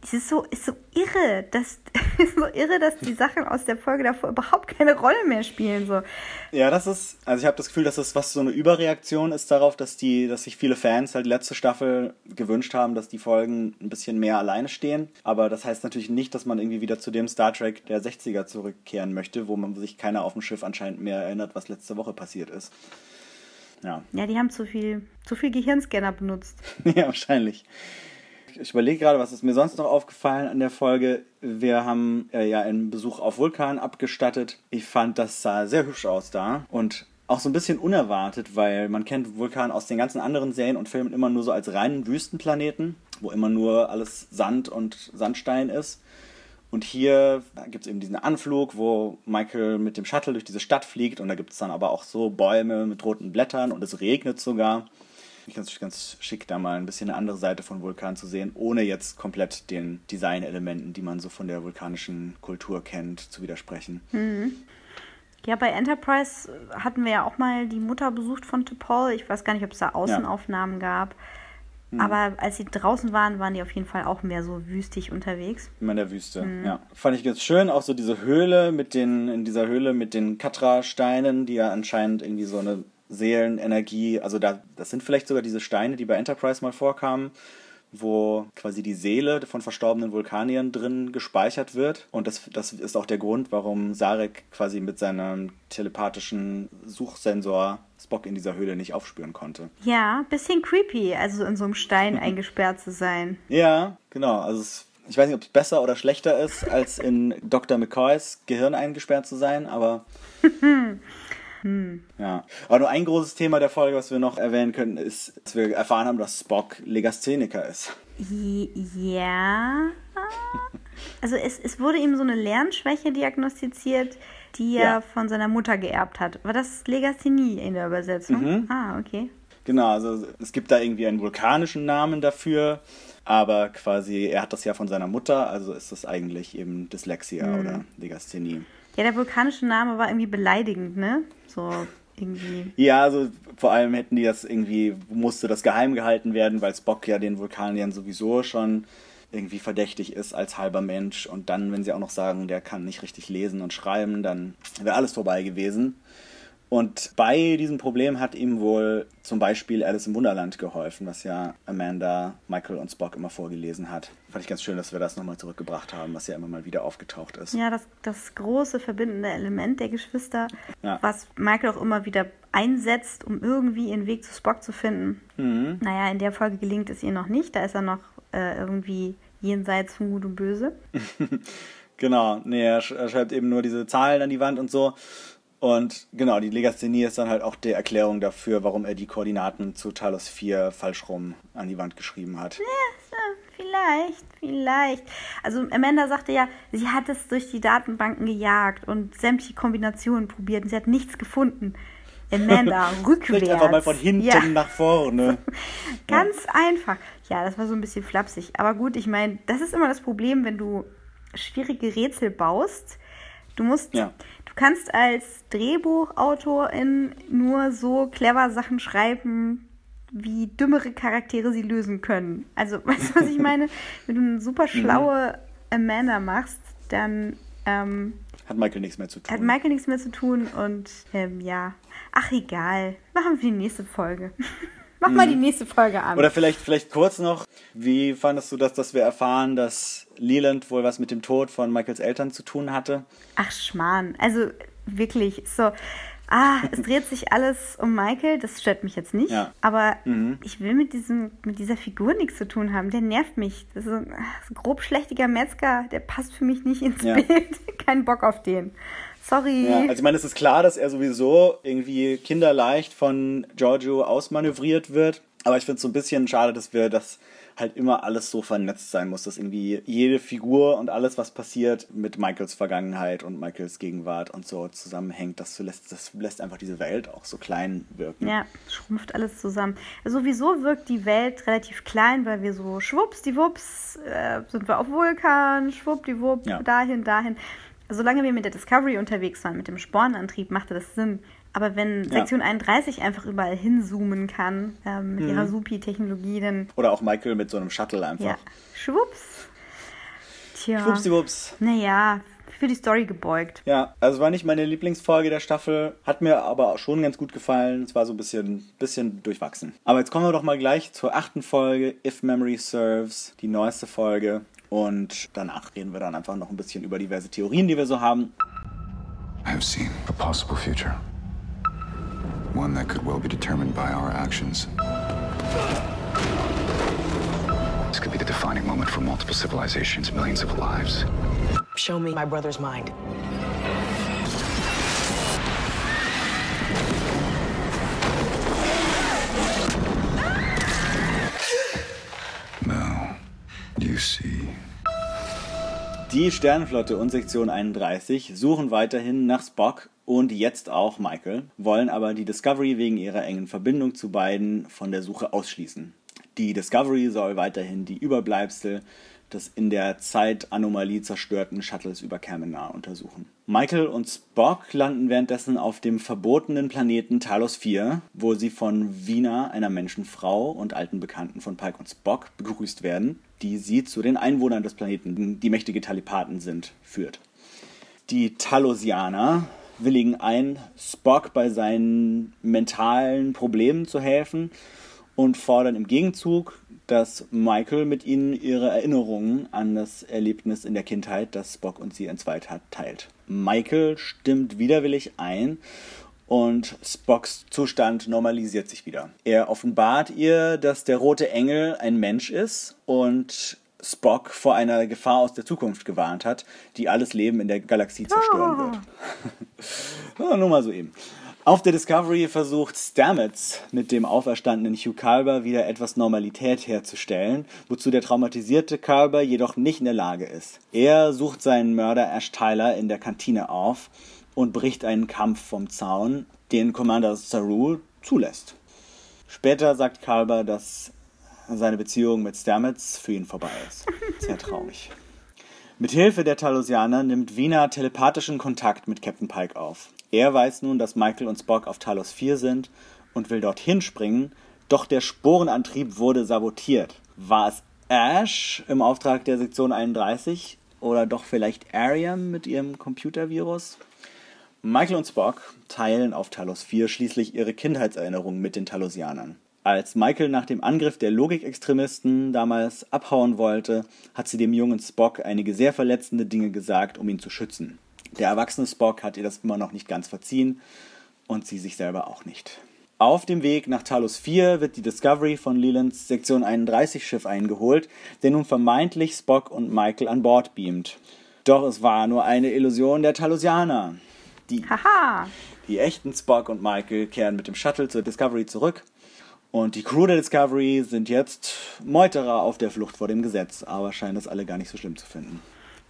es ist so, ist so irre, dass, so irre, dass die Sachen aus der Folge davor überhaupt keine Rolle mehr spielen. So. Ja, das ist, also ich habe das Gefühl, dass das was so eine Überreaktion ist darauf, dass die, dass sich viele Fans halt letzte Staffel gewünscht haben, dass die Folgen ein bisschen mehr alleine stehen. Aber das heißt natürlich nicht, dass man irgendwie wieder zu dem Star Trek der 60er zurückkehren möchte, wo man sich keiner auf dem Schiff anscheinend mehr erinnert, was letzte Woche passiert ist. Ja. Ja, die haben zu viel, zu viel Gehirnscanner benutzt. ja, wahrscheinlich ich überlege gerade, was ist mir sonst noch aufgefallen an der Folge. Wir haben äh, ja einen Besuch auf Vulkan abgestattet. Ich fand, das sah sehr hübsch aus da und auch so ein bisschen unerwartet, weil man kennt Vulkan aus den ganzen anderen Serien und Filmen immer nur so als reinen Wüstenplaneten, wo immer nur alles Sand und Sandstein ist. Und hier gibt es eben diesen Anflug, wo Michael mit dem Shuttle durch diese Stadt fliegt und da gibt es dann aber auch so Bäume mit roten Blättern und es regnet sogar ganz, ganz schick, da mal ein bisschen eine andere Seite von Vulkan zu sehen, ohne jetzt komplett den Designelementen, die man so von der vulkanischen Kultur kennt, zu widersprechen. Mhm. Ja, bei Enterprise hatten wir ja auch mal die Mutter besucht von T'Pol. Ich weiß gar nicht, ob es da Außenaufnahmen ja. gab. Mhm. Aber als sie draußen waren, waren die auf jeden Fall auch mehr so wüstig unterwegs. Immer in der Wüste, mhm. ja. Fand ich ganz schön, auch so diese Höhle mit den, in dieser Höhle mit den Katra-Steinen, die ja anscheinend irgendwie so eine Seelenenergie, also da, das sind vielleicht sogar diese Steine, die bei Enterprise mal vorkamen, wo quasi die Seele von verstorbenen Vulkaniern drin gespeichert wird. Und das, das ist auch der Grund, warum Sarek quasi mit seinem telepathischen Suchsensor Spock in dieser Höhle nicht aufspüren konnte. Ja, bisschen creepy, also in so einem Stein eingesperrt zu sein. Ja, genau. Also es, ich weiß nicht, ob es besser oder schlechter ist, als in Dr. McCoys Gehirn eingesperrt zu sein, aber Hm. Ja. Aber nur ein großes Thema der Folge, was wir noch erwähnen können, ist, dass wir erfahren haben, dass Spock Legastheniker ist. Ja. Also es, es wurde ihm so eine Lernschwäche diagnostiziert, die er ja. von seiner Mutter geerbt hat. War das Legasthenie in der Übersetzung? Mhm. Ah, okay. Genau, also es gibt da irgendwie einen vulkanischen Namen dafür, aber quasi er hat das ja von seiner Mutter, also ist das eigentlich eben Dyslexia mhm. oder Legasthenie. Ja, der vulkanische Name war irgendwie beleidigend, ne? So irgendwie. Ja, also vor allem hätten die das irgendwie, musste das geheim gehalten werden, weil Spock ja den Vulkaniern sowieso schon irgendwie verdächtig ist als halber Mensch. Und dann, wenn sie auch noch sagen, der kann nicht richtig lesen und schreiben, dann wäre alles vorbei gewesen. Und bei diesem Problem hat ihm wohl zum Beispiel Alice im Wunderland geholfen, was ja Amanda, Michael und Spock immer vorgelesen hat. Fand ich ganz schön, dass wir das nochmal zurückgebracht haben, was ja immer mal wieder aufgetaucht ist. Ja, das, das große verbindende Element der Geschwister, ja. was Michael auch immer wieder einsetzt, um irgendwie ihren Weg zu Spock zu finden. Mhm. Naja, in der Folge gelingt es ihr noch nicht. Da ist er noch äh, irgendwie jenseits von Gut und Böse. genau, nee, er schreibt eben nur diese Zahlen an die Wand und so. Und genau, die Legasthenie ist dann halt auch die Erklärung dafür, warum er die Koordinaten zu Talos 4 falsch rum an die Wand geschrieben hat. Ja, vielleicht, vielleicht. Also Amanda sagte ja, sie hat es durch die Datenbanken gejagt und sämtliche Kombinationen probiert und sie hat nichts gefunden. Amanda, rückwärts. einfach mal von hinten ja. nach vorne. Ganz ja. einfach. Ja, das war so ein bisschen flapsig. Aber gut, ich meine, das ist immer das Problem, wenn du schwierige Rätsel baust. Du musst, ja kannst als Drehbuchautorin nur so clever Sachen schreiben, wie dümmere Charaktere sie lösen können. Also, weißt du, was ich meine? Wenn du eine super mhm. schlaue Amanda machst, dann ähm, hat Michael nichts mehr zu tun. Hat Michael nichts mehr zu tun und ähm, ja, ach egal, machen wir die nächste Folge. Mach mal die mhm. nächste Folge an. Oder vielleicht, vielleicht kurz noch, wie fandest du das, dass wir erfahren, dass Leland wohl was mit dem Tod von Michaels Eltern zu tun hatte? Ach Schmarrn, also wirklich, so, ah, es dreht sich alles um Michael, das stört mich jetzt nicht, ja. aber mhm. ich will mit, diesem, mit dieser Figur nichts zu tun haben, der nervt mich. Das ist ein, das ist ein grob schlechtiger Metzger, der passt für mich nicht ins ja. Bild, kein Bock auf den. Sorry. Ja, also ich meine, es ist klar, dass er sowieso irgendwie kinderleicht von Giorgio ausmanövriert wird. Aber ich finde es so ein bisschen schade, dass wir das halt immer alles so vernetzt sein muss, dass irgendwie jede Figur und alles, was passiert, mit Michaels Vergangenheit und Michaels Gegenwart und so zusammenhängt. Das lässt, das lässt einfach diese Welt auch so klein wirken. Ja, schrumpft alles zusammen. Sowieso wirkt die Welt relativ klein, weil wir so schwuppsdiwupps äh, sind wir auf Vulkan, schwuppdiwupp, ja. dahin, dahin solange wir mit der Discovery unterwegs waren, mit dem Spornantrieb, machte das Sinn. Aber wenn Sektion ja. 31 einfach überall hinzoomen kann, ähm, mit mhm. ihrer Supi-Technologie, dann. Oder auch Michael mit so einem Shuttle einfach. Ja. Schwupps. Tja. Schwuppsiwupps. Naja, für die Story gebeugt. Ja, also war nicht meine Lieblingsfolge der Staffel, hat mir aber schon ganz gut gefallen. Es war so ein bisschen, bisschen durchwachsen. Aber jetzt kommen wir doch mal gleich zur achten Folge, If Memory Serves, die neueste Folge. Und danach reden wir dann einfach noch ein bisschen über diverse Theorien, die wir so haben. I have seen a possible future. One that could well be determined by our actions. This could be the defining moment for multiple civilizations, millions of lives. Show me my brother's mind. You see. Die Sternenflotte und Sektion 31 suchen weiterhin nach Spock und jetzt auch Michael, wollen aber die Discovery wegen ihrer engen Verbindung zu beiden von der Suche ausschließen. Die Discovery soll weiterhin die Überbleibsel des in der Zeitanomalie zerstörten Shuttles über Kamenar untersuchen. Michael und Spock landen währenddessen auf dem verbotenen Planeten Talos 4, wo sie von Vina, einer Menschenfrau und alten Bekannten von Pike und Spock, begrüßt werden, die sie zu den Einwohnern des Planeten, die mächtige Telepathen sind, führt. Die Talosianer willigen ein, Spock bei seinen mentalen Problemen zu helfen und fordern im Gegenzug, dass Michael mit ihnen ihre Erinnerungen an das Erlebnis in der Kindheit, das Spock und sie entzweit hat, teilt. Michael stimmt widerwillig ein und Spocks Zustand normalisiert sich wieder. Er offenbart ihr, dass der rote Engel ein Mensch ist und Spock vor einer Gefahr aus der Zukunft gewarnt hat, die alles Leben in der Galaxie zerstören wird. ja, nur mal so eben. Auf der Discovery versucht Stamets mit dem auferstandenen Hugh Carver wieder etwas Normalität herzustellen, wozu der traumatisierte Carver jedoch nicht in der Lage ist. Er sucht seinen Mörder Ash Tyler in der Kantine auf und bricht einen Kampf vom Zaun, den Commander Saru zulässt. Später sagt Carver, dass seine Beziehung mit Stamets für ihn vorbei ist. Sehr traurig. Mit Hilfe der Talosianer nimmt Wiener telepathischen Kontakt mit Captain Pike auf. Er weiß nun, dass Michael und Spock auf Talos 4 sind und will dorthin springen, doch der Sporenantrieb wurde sabotiert. War es Ash im Auftrag der Sektion 31 oder doch vielleicht Ariam mit ihrem Computervirus? Michael und Spock teilen auf Talos 4 schließlich ihre Kindheitserinnerungen mit den Talosianern. Als Michael nach dem Angriff der Logikextremisten damals abhauen wollte, hat sie dem jungen Spock einige sehr verletzende Dinge gesagt, um ihn zu schützen. Der erwachsene Spock hat ihr das immer noch nicht ganz verziehen und sie sich selber auch nicht. Auf dem Weg nach Talos 4 wird die Discovery von Lelands Sektion 31 Schiff eingeholt, der nun vermeintlich Spock und Michael an Bord beamt. Doch es war nur eine Illusion der Talosianer. Die, Haha. die echten Spock und Michael kehren mit dem Shuttle zur Discovery zurück und die Crew der Discovery sind jetzt Meuterer auf der Flucht vor dem Gesetz, aber scheinen das alle gar nicht so schlimm zu finden.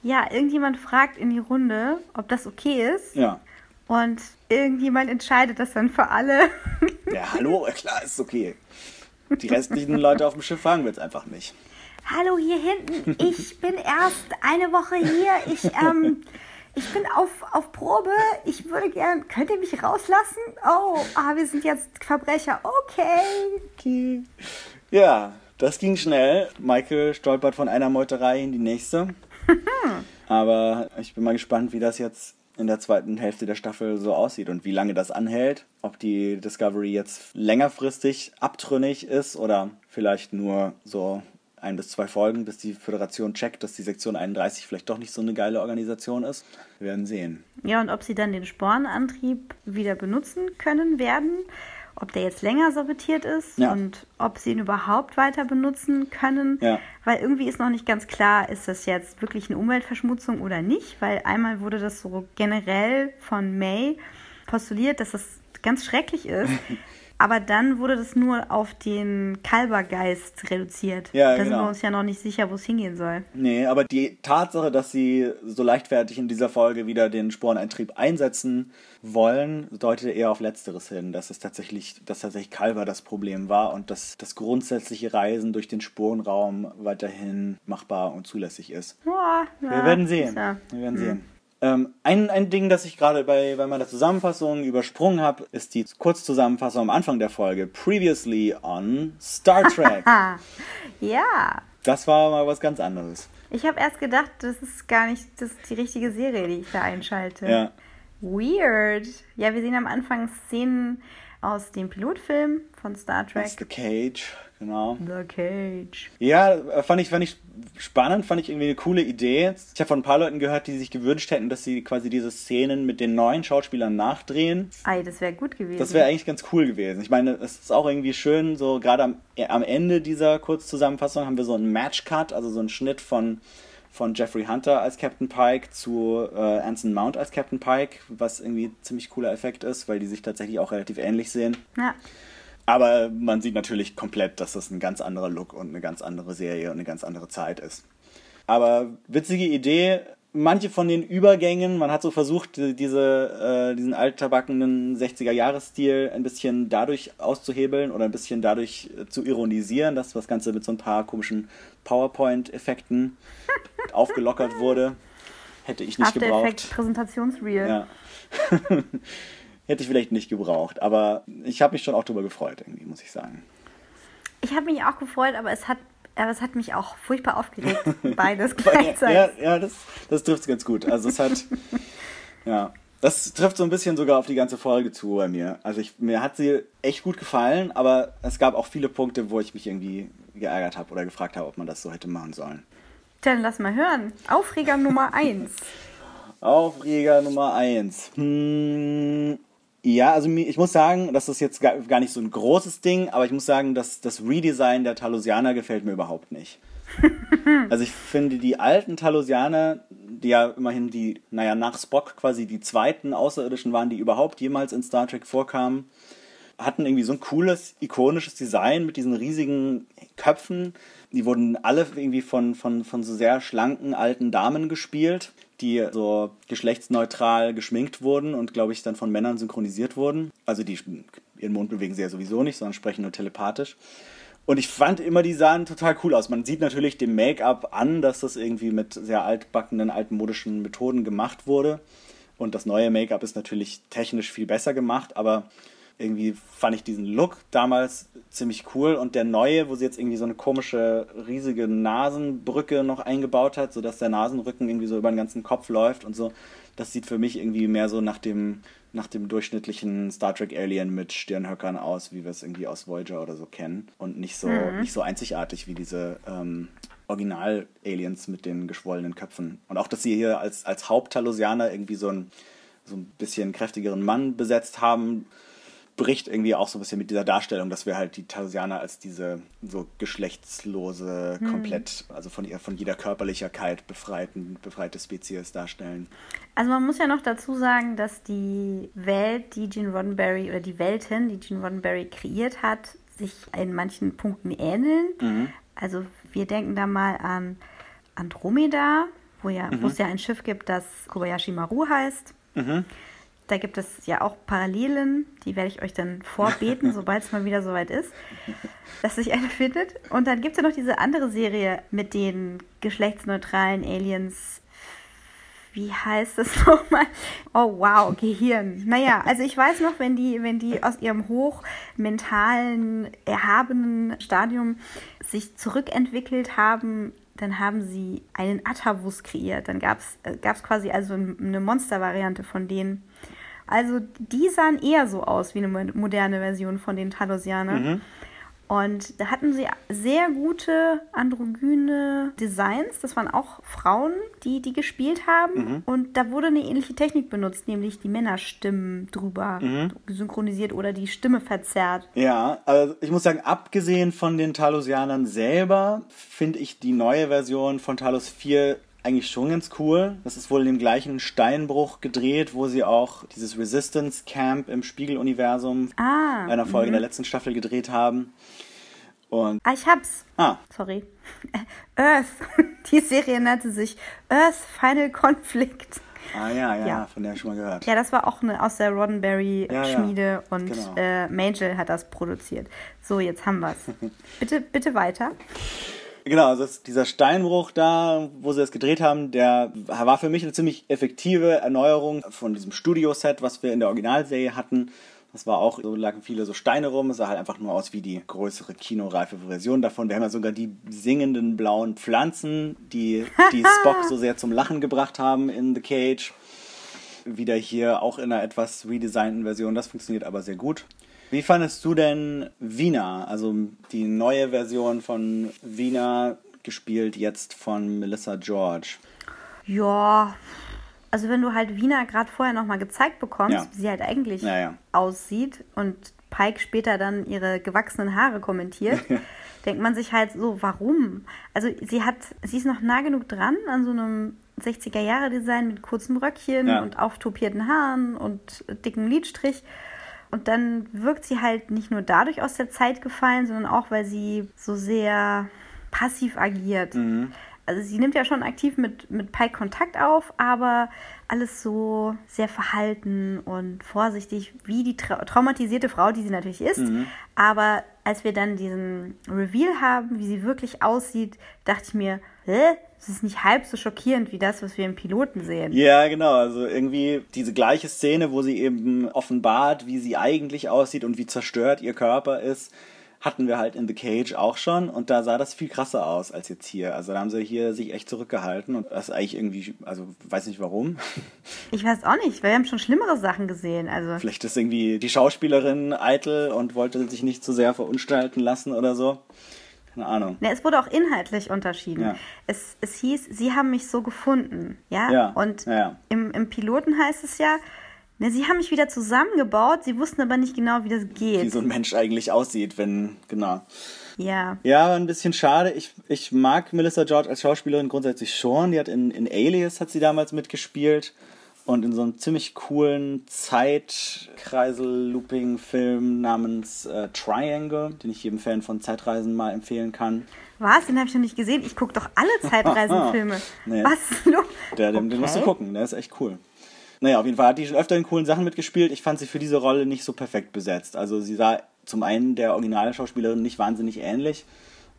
Ja, irgendjemand fragt in die Runde, ob das okay ist. Ja. Und irgendjemand entscheidet das dann für alle. Ja, hallo, klar, ist okay. Die restlichen Leute auf dem Schiff fragen wir jetzt einfach nicht. Hallo hier hinten, ich bin erst eine Woche hier. Ich, ähm, ich bin auf, auf Probe. Ich würde gern. Könnt ihr mich rauslassen? Oh, ah, wir sind jetzt Verbrecher. Okay. Okay. Ja, das ging schnell. Michael stolpert von einer Meuterei in die nächste. Aber ich bin mal gespannt, wie das jetzt in der zweiten Hälfte der Staffel so aussieht und wie lange das anhält. Ob die Discovery jetzt längerfristig abtrünnig ist oder vielleicht nur so ein bis zwei Folgen, bis die Föderation checkt, dass die Sektion 31 vielleicht doch nicht so eine geile Organisation ist. Wir werden sehen. Ja, und ob sie dann den Spornantrieb wieder benutzen können werden, ob der jetzt länger sabotiert ist Ja. und ob sie ihn überhaupt weiter benutzen können. Ja. Weil irgendwie ist noch nicht ganz klar, ist das jetzt wirklich eine Umweltverschmutzung oder nicht. Weil einmal wurde das so generell von May postuliert, dass das ganz schrecklich ist. Aber dann wurde das nur auf den Kalbergeist reduziert. Ja, da sind genau. wir uns ja noch nicht sicher, wo es hingehen soll. Nee, aber die Tatsache, dass sie so leichtfertig in dieser Folge wieder den Sporeneintrieb einsetzen wollen, deutet eher auf Letzteres hin, dass es tatsächlich, dass tatsächlich Kalber das Problem war und dass das grundsätzliche Reisen durch den Sporenraum weiterhin machbar und zulässig ist. Ja, Wir ja, werden sehen. Ja. Wir werden sehen. Ähm, ein, ein Ding, das ich gerade bei, bei meiner Zusammenfassung übersprungen habe, ist die Kurzzusammenfassung am Anfang der Folge. Previously on Star Trek. Ah, ja. das war mal was ganz anderes. Ich habe erst gedacht, das ist gar nicht das die richtige Serie, die ich da einschalte. Ja. Weird. Ja, wir sehen am Anfang Szenen aus dem Pilotfilm von Star Trek. That's the Cage, genau. The Cage. Ja, äh, fand ich, fand ich spannend, fand ich irgendwie eine coole Idee. Ich habe von ein paar Leuten gehört, die sich gewünscht hätten, dass sie quasi diese Szenen mit den neuen Schauspielern nachdrehen. Ei, das wäre gut gewesen. Das wäre eigentlich ganz cool gewesen. Ich meine, es ist auch irgendwie schön, so gerade am, äh, am Ende dieser Kurzzusammenfassung haben wir so einen Match-Cut, also so einen Schnitt von, von Jeffrey Hunter als Captain Pike zu äh, Anson Mount als Captain Pike, was irgendwie ein ziemlich cooler Effekt ist, weil die sich tatsächlich auch relativ ähnlich sehen. Ja. Aber man sieht natürlich komplett, dass das ein ganz anderer Look und eine ganz andere Serie und eine ganz andere Zeit ist. Aber witzige Idee. Manche von den Übergängen, man hat so versucht, die- diese, äh, diesen altverbackenen 60er-Jahres-Stil ein bisschen dadurch auszuhebeln oder ein bisschen dadurch äh, zu ironisieren, dass das Ganze mit so ein paar komischen PowerPoint-Effekten aufgelockert wurde. Hätte ich nicht After gebraucht. Effects Präsentationsreel. Ja. Hätte ich vielleicht nicht gebraucht, aber ich habe mich schon auch drüber gefreut, irgendwie, muss ich sagen. Ich habe mich auch gefreut, aber es hat, aber es hat mich auch furchtbar aufgeregt. Beides ja, gleichzeitig. ja das, das trifft es ganz gut. Also es hat, ja, Das trifft so ein bisschen sogar auf die ganze Folge zu bei mir. Also ich, mir hat sie echt gut gefallen, aber es gab auch viele Punkte, wo ich mich irgendwie geärgert habe oder gefragt habe, ob man das so hätte machen sollen. Dann lass mal hören. Aufreger Nummer 1. Aufreger Nummer 1. Hm, ja, also ich muss sagen, das ist jetzt gar nicht so ein großes Ding, aber ich muss sagen, dass das Redesign der Talosianer gefällt mir überhaupt nicht. also ich finde die alten Talosianer, die ja immerhin die, naja, nach Spock quasi die zweiten Außerirdischen waren, die überhaupt jemals in Star Trek vorkamen, hatten irgendwie so ein cooles, ikonisches Design mit diesen riesigen Köpfen. Die wurden alle irgendwie von, von, von so sehr schlanken alten Damen gespielt die so geschlechtsneutral geschminkt wurden und, glaube ich, dann von Männern synchronisiert wurden. Also die ihren Mund bewegen sie ja sowieso nicht, sondern sprechen nur telepathisch. Und ich fand immer, die sahen total cool aus. Man sieht natürlich dem Make-up an, dass das irgendwie mit sehr altbackenen, altmodischen Methoden gemacht wurde. Und das neue Make-up ist natürlich technisch viel besser gemacht, aber irgendwie fand ich diesen Look damals ziemlich cool und der neue, wo sie jetzt irgendwie so eine komische riesige Nasenbrücke noch eingebaut hat, sodass der Nasenrücken irgendwie so über den ganzen Kopf läuft und so, das sieht für mich irgendwie mehr so nach dem nach dem durchschnittlichen Star Trek Alien mit Stirnhöckern aus, wie wir es irgendwie aus Voyager oder so kennen und nicht so mhm. nicht so einzigartig wie diese ähm, Original-Aliens mit den geschwollenen Köpfen. Und auch, dass sie hier als, als Haupttalosianer irgendwie so ein, so ein bisschen kräftigeren Mann besetzt haben, bricht irgendwie auch so ein bisschen mit dieser Darstellung, dass wir halt die Tausianer als diese so geschlechtslose, hm. komplett, also von ihr, von jeder Körperlichkeit befreiten, befreite Spezies darstellen. Also man muss ja noch dazu sagen, dass die Welt, die Gene Roddenberry oder die Welten, die Gene Roddenberry kreiert hat, sich in manchen Punkten ähneln. Mhm. Also wir denken da mal an Andromeda, wo ja, mhm. wo es ja ein Schiff gibt, das Kobayashi Maru heißt. Mhm. Da gibt es ja auch Parallelen, die werde ich euch dann vorbeten, sobald es mal wieder soweit ist, dass sich eine findet. Und dann gibt es ja noch diese andere Serie mit den geschlechtsneutralen Aliens. Wie heißt das nochmal? Oh wow, Gehirn. Naja, also ich weiß noch, wenn die, wenn die aus ihrem hochmentalen, erhabenen Stadium sich zurückentwickelt haben, dann haben sie einen Atavus kreiert. Dann gab es äh, quasi also eine Monstervariante von denen. Also die sahen eher so aus wie eine moderne Version von den Talosianern. Mhm. Und da hatten sie sehr gute androgyne Designs. Das waren auch Frauen, die die gespielt haben. Mhm. Und da wurde eine ähnliche Technik benutzt, nämlich die Männerstimmen drüber mhm. synchronisiert oder die Stimme verzerrt. Ja, also ich muss sagen, abgesehen von den Talosianern selber, finde ich die neue Version von Talos 4 eigentlich schon ganz cool. Das ist wohl in dem gleichen Steinbruch gedreht, wo sie auch dieses Resistance Camp im Spiegeluniversum ah, einer Folge der mhm. letzten Staffel gedreht haben. Und ah, ich hab's. Ah. Sorry. Earth. Die Serie nannte sich Earth Final Conflict. Ah ja, ja, ja, von der schon mal gehört. Ja, das war auch eine aus der Roddenberry-Schmiede ja, ja. und genau. äh, Mangel hat das produziert. So, jetzt haben wir's. bitte, bitte weiter. Genau, also dieser Steinbruch da, wo sie das gedreht haben, der war für mich eine ziemlich effektive Erneuerung von diesem Studioset, was wir in der Originalserie hatten. Das war auch, so lagen viele so Steine rum. Es sah halt einfach nur aus wie die größere kinoreife Version davon. Wir haben ja sogar die singenden blauen Pflanzen, die, die Spock so sehr zum Lachen gebracht haben in The Cage. Wieder hier auch in einer etwas redesignten Version. Das funktioniert aber sehr gut. Wie fandest du denn Wiener, also die neue Version von Wiener, gespielt jetzt von Melissa George? Ja, also wenn du halt Wiener gerade vorher nochmal gezeigt bekommst, ja. wie sie halt eigentlich ja, ja. aussieht und Pike später dann ihre gewachsenen Haare kommentiert, denkt man sich halt so, warum? Also sie hat, sie ist noch nah genug dran an so einem 60er-Jahre-Design mit kurzem Röckchen und auftopierten Haaren und dicken Lidstrich. Und dann wirkt sie halt nicht nur dadurch aus der Zeit gefallen, sondern auch, weil sie so sehr passiv agiert. Mhm. Also sie nimmt ja schon aktiv mit, mit Pike Kontakt auf, aber alles so sehr verhalten und vorsichtig, wie die tra traumatisierte Frau, die sie natürlich ist. Mhm. Aber als wir dann diesen Reveal haben, wie sie wirklich aussieht, dachte ich mir, hä? Es ist nicht halb so schockierend wie das, was wir im Piloten sehen. Ja, genau. Also irgendwie diese gleiche Szene, wo sie eben offenbart, wie sie eigentlich aussieht und wie zerstört ihr Körper ist, hatten wir halt in The Cage auch schon und da sah das viel krasser aus als jetzt hier. Also da haben sie hier sich echt zurückgehalten und das ist eigentlich irgendwie, also weiß nicht warum. Ich weiß auch nicht, weil wir haben schon schlimmere Sachen gesehen. Also Vielleicht ist irgendwie die Schauspielerin eitel und wollte sich nicht zu sehr verunstalten lassen oder so. Keine Ahnung. Ne, es wurde auch inhaltlich unterschieden. Ja. Es, es hieß, sie haben mich so gefunden. Ja. Ja, Und ja. Im, im Piloten heißt es ja, ne, sie haben mich wieder zusammengebaut, sie wussten aber nicht genau, wie das Wie geht. so ein Mensch eigentlich aussieht, wenn, genau. Ja. Ja, war ein bisschen schade. Ich, ich mag Melissa George als Schauspielerin grundsätzlich schon. Die hat in, in Alias hat sie damals mitgespielt und in so einem ziemlich coolen Zeitkreisel-Looping-Film namens äh, Triangle, den ich jedem Fan von Zeitreisen mal empfehlen kann. Was? Den habe ich noch nicht gesehen. Ich gucke doch alle Zeitreisenfilme. Nee. Was ist los? Der, den, den musst du Okay. gucken, der ist echt cool. Naja, auf jeden Fall hat die schon öfter in coolen Sachen mitgespielt. Ich fand sie für diese Rolle nicht so perfekt besetzt. Also sie sah zum einen der Originalschauspielerin nicht wahnsinnig ähnlich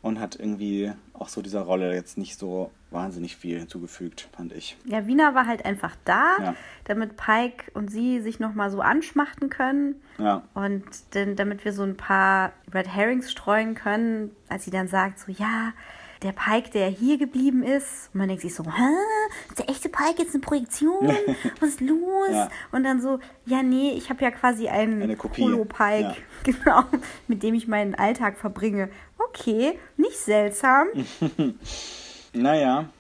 und hat irgendwie auch so dieser Rolle jetzt nicht so wahnsinnig viel hinzugefügt, fand ich. Ja, Wiener war halt einfach da, Ja. damit Pike und sie sich nochmal so anschmachten können. Ja. Und denn, damit wir so ein paar Red Herrings streuen können, als sie dann sagt, so, ja, der Pike, der hier geblieben ist. Und man denkt sich so, hä? Ist der echte Pike jetzt eine Projektion? Was ist los? Ja. Und dann so, ja, nee, ich habe ja quasi einen. Holo-Pike, Ja. genau, mit dem ich meinen Alltag verbringe. Okay, nicht seltsam. Naja.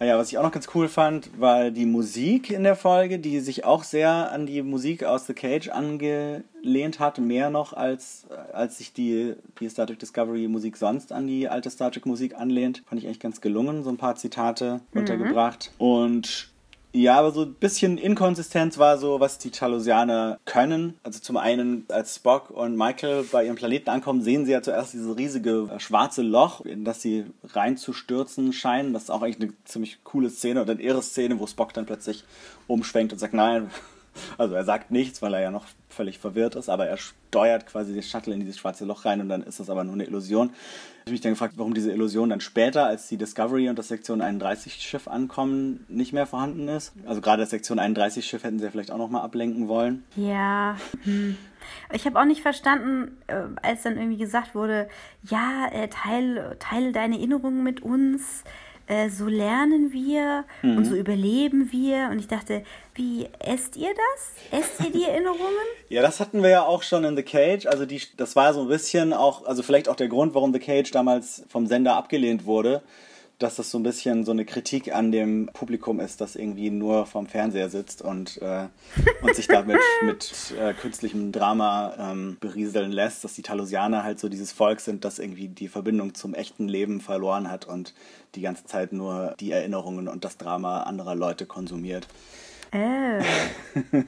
Naja, was ich auch noch ganz cool fand, war die Musik in der Folge, die sich auch sehr an die Musik aus The Cage angelehnt hat, mehr noch als, als sich die, die Star Trek Discovery Musik sonst an die alte Star Trek Musik anlehnt. Fand ich eigentlich ganz gelungen, so ein paar Zitate untergebracht. Und ja, aber so ein bisschen Inkonsistenz war so, was die Talosianer können. Also zum einen, als Spock und Michael bei ihrem Planeten ankommen, sehen sie ja zuerst dieses riesige äh, schwarze Loch, in das sie reinzustürzen scheinen. Das ist auch eigentlich eine ziemlich coole Szene oder eine irre Szene, wo Spock dann plötzlich umschwenkt und sagt, nein, also er sagt nichts, weil er ja noch völlig verwirrt ist, aber er steuert quasi den Shuttle in dieses schwarze Loch rein und dann ist das aber nur eine Illusion. Ich habe mich dann gefragt, warum diese Illusion dann später, als die Discovery und das Sektion 31 Schiff ankommen, nicht mehr vorhanden ist. Also gerade das Sektion 31 Schiff hätten sie ja vielleicht auch nochmal ablenken wollen. Ja. Hm. Ich habe auch nicht verstanden, äh, als dann irgendwie gesagt wurde, ja, äh, teil, teile deine Erinnerungen mit uns, äh, so lernen wir und so überleben wir. Und ich dachte, wie esst ihr das? Esst ihr die Erinnerungen? Ja, das hatten wir ja auch schon in The Cage. Also die, das war so ein bisschen auch, also vielleicht auch der Grund, warum The Cage damals vom Sender abgelehnt wurde, dass das so ein bisschen so eine Kritik an dem Publikum ist, das irgendwie nur vorm Fernseher sitzt und, äh, und sich damit mit äh, künstlichem Drama ähm, berieseln lässt, dass die Talosianer halt so dieses Volk sind, das irgendwie die Verbindung zum echten Leben verloren hat und die ganze Zeit nur die Erinnerungen und das Drama anderer Leute konsumiert. Äh.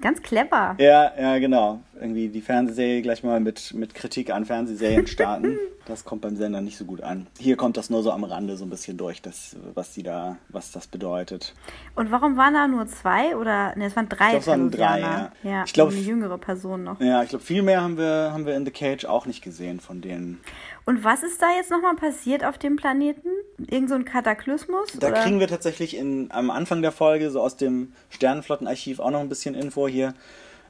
Ganz clever. Ja, ja, genau. Irgendwie die Fernsehserie gleich mal mit, mit Kritik an Fernsehserien starten. Das kommt beim Sender nicht so gut an. Hier kommt das nur so am Rande so ein bisschen durch, das, was die da, was das bedeutet. Und warum waren da nur zwei? Oder, ne, es waren drei Ich glaub, es waren drei, ja. ja. Ich glaub, und eine jüngere Person noch. Ja, ich glaube, viel mehr haben wir, haben wir in The Cage auch nicht gesehen von denen. Und was ist da jetzt nochmal passiert auf dem Planeten? Irgend so ein Kataklysmus? Da oder? kriegen wir tatsächlich in, am Anfang der Folge so aus dem Sternenflottenarchiv auch noch ein bisschen Info hier,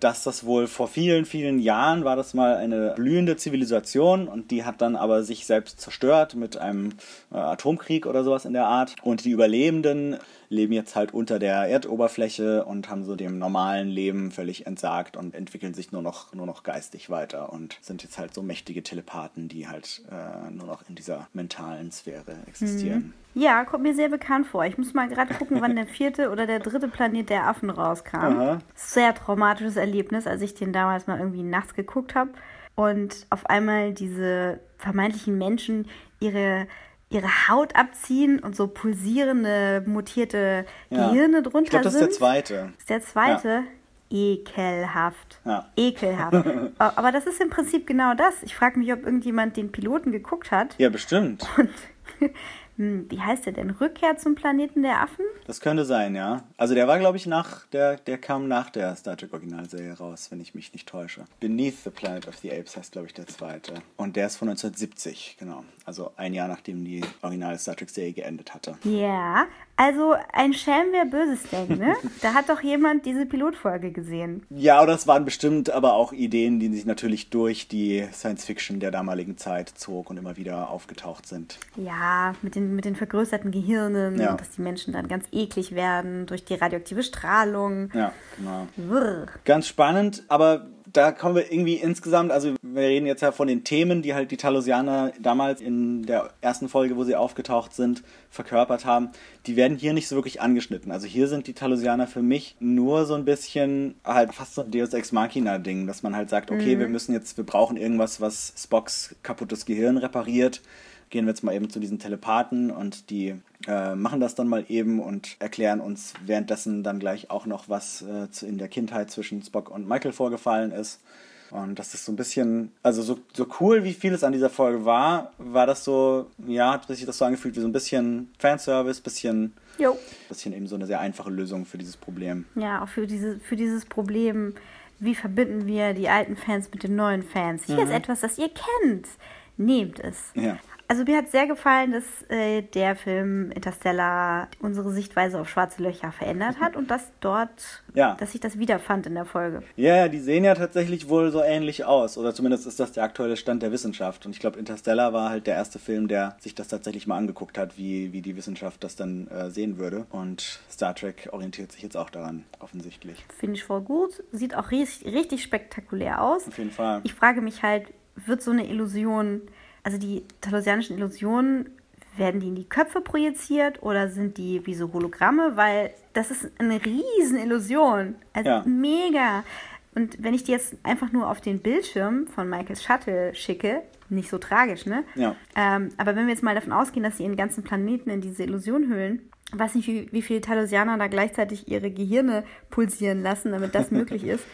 dass das wohl vor vielen, vielen Jahren war das mal eine blühende Zivilisation und die hat dann aber sich selbst zerstört mit einem äh, Atomkrieg oder sowas in der Art. Und die Überlebenden leben jetzt halt unter der Erdoberfläche und haben so dem normalen Leben völlig entsagt und entwickeln sich nur noch, nur noch geistig weiter und sind jetzt halt so mächtige Telepathen, die halt äh, nur noch in dieser mentalen Sphäre existieren. Ja, kommt mir sehr bekannt vor. Ich muss mal gerade gucken, wann der vierte oder der dritte Planet der Affen rauskam. Aha. Sehr traumatisches Erlebnis, als ich den damals mal irgendwie nachts geguckt habe und auf einmal diese vermeintlichen Menschen ihre ihre Haut abziehen und so pulsierende, mutierte Ja. Gehirne drunter Ich glaube, das ist sind. der zweite. Das ist der zweite. Ekelhaft. Ja. Ekelhaft. Aber das ist im Prinzip genau das. Ich frage mich, ob irgendjemand den Piloten geguckt hat Ja, bestimmt. und hm, wie heißt der denn? Rückkehr zum Planeten der Affen? Das könnte sein, ja. Also der war, glaube ich, nach, der, der kam nach der Star Trek Originalserie raus, wenn ich mich nicht täusche. Beneath the Planet of the Apes heißt, glaube ich, der zweite. Und der ist von 1970, genau. Also ein Jahr nachdem die originale Star Trek Serie geendet hatte. Ja, also ein Schelm, wer Böses denkt, ne? da hat doch jemand diese Pilotfolge gesehen. Ja, oder es waren bestimmt aber auch Ideen, die sich natürlich durch die Science Fiction der damaligen Zeit zog und immer wieder aufgetaucht sind. Ja, mit den, mit den vergrößerten Gehirnen, Ja. dass die Menschen dann ganz eklig werden durch die radioaktive Strahlung. Ja, genau. Wirr. Ganz spannend, aber da kommen wir irgendwie insgesamt, also wir reden jetzt ja von den Themen, die halt die Talosianer damals in der ersten Folge, wo sie aufgetaucht sind, verkörpert haben. Die werden hier nicht so wirklich angeschnitten. Also hier sind die Talosianer für mich nur so ein bisschen halt fast so ein Deus Ex Machina Ding, dass man halt sagt, okay, wir müssen jetzt, wir brauchen irgendwas, was Spocks kaputtes Gehirn repariert. Gehen wir jetzt mal eben zu diesen Telepathen und die äh, machen das dann mal eben und erklären uns währenddessen dann gleich auch noch, was äh, in der Kindheit zwischen Spock und Michael vorgefallen ist. Und das ist so ein bisschen, also so, so cool, wie vieles an dieser Folge war, war das so, ja, hat sich das so angefühlt wie so ein bisschen Fanservice, bisschen, Jo. bisschen eben so eine sehr einfache Lösung für dieses Problem. Ja, auch für, diese, für dieses Problem, wie verbinden wir die alten Fans mit den neuen Fans? Hier ist etwas, das ihr kennt. Nehmt es. Ja. Also mir hat sehr gefallen, dass äh, der Film Interstellar unsere Sichtweise auf schwarze Löcher verändert hat und dass dort, Ja. dass ich das wiederfand in der Folge. Ja, ja, die sehen ja tatsächlich wohl so ähnlich aus. Oder zumindest ist das der aktuelle Stand der Wissenschaft. Und ich glaube, Interstellar war halt der erste Film, der sich das tatsächlich mal angeguckt hat, wie, wie die Wissenschaft das dann äh, sehen würde. Und Star Trek orientiert sich jetzt auch daran, offensichtlich. Finde ich voll gut. Sieht auch richtig, richtig spektakulär aus. Auf jeden Fall. Ich frage mich halt, wird so eine Illusion, also die talosianischen Illusionen, werden die in die Köpfe projiziert oder sind die wie so Hologramme? Weil das ist eine riesen Illusion. Also Ja. mega. Und wenn ich die jetzt einfach nur auf den Bildschirm von Michaels Shuttle schicke, nicht so tragisch, ne? Ja. Ähm, aber wenn wir jetzt mal davon ausgehen, dass sie ihren ganzen Planeten in diese Illusion hüllen, weiß nicht, wie, wie viele Talosianer da gleichzeitig ihre Gehirne pulsieren lassen, damit das möglich ist.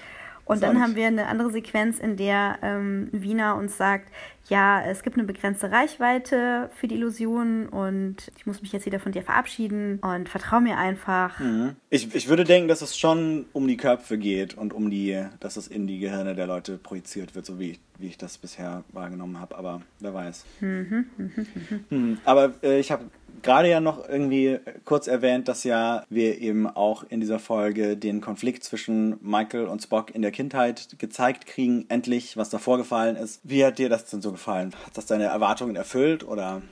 Und dann haben wir eine andere Sequenz, in der ähm, Wiener uns sagt, ja, es gibt eine begrenzte Reichweite für die Illusion und ich muss mich jetzt wieder von dir verabschieden und vertrau mir einfach. Mhm. Ich, ich würde denken, dass es schon um die Köpfe geht und um die, dass es in die Gehirne der Leute projiziert wird, so wie ich, wie ich das bisher wahrgenommen habe. Aber wer weiß. Mhm. Aber äh, ich habe gerade ja noch irgendwie kurz erwähnt, dass ja wir eben auch in dieser Folge den Konflikt zwischen Michael und Spock in der Kindheit gezeigt kriegen, endlich, was da vorgefallen ist. Wie hat dir das denn so gefallen? Hat das deine Erwartungen erfüllt oder?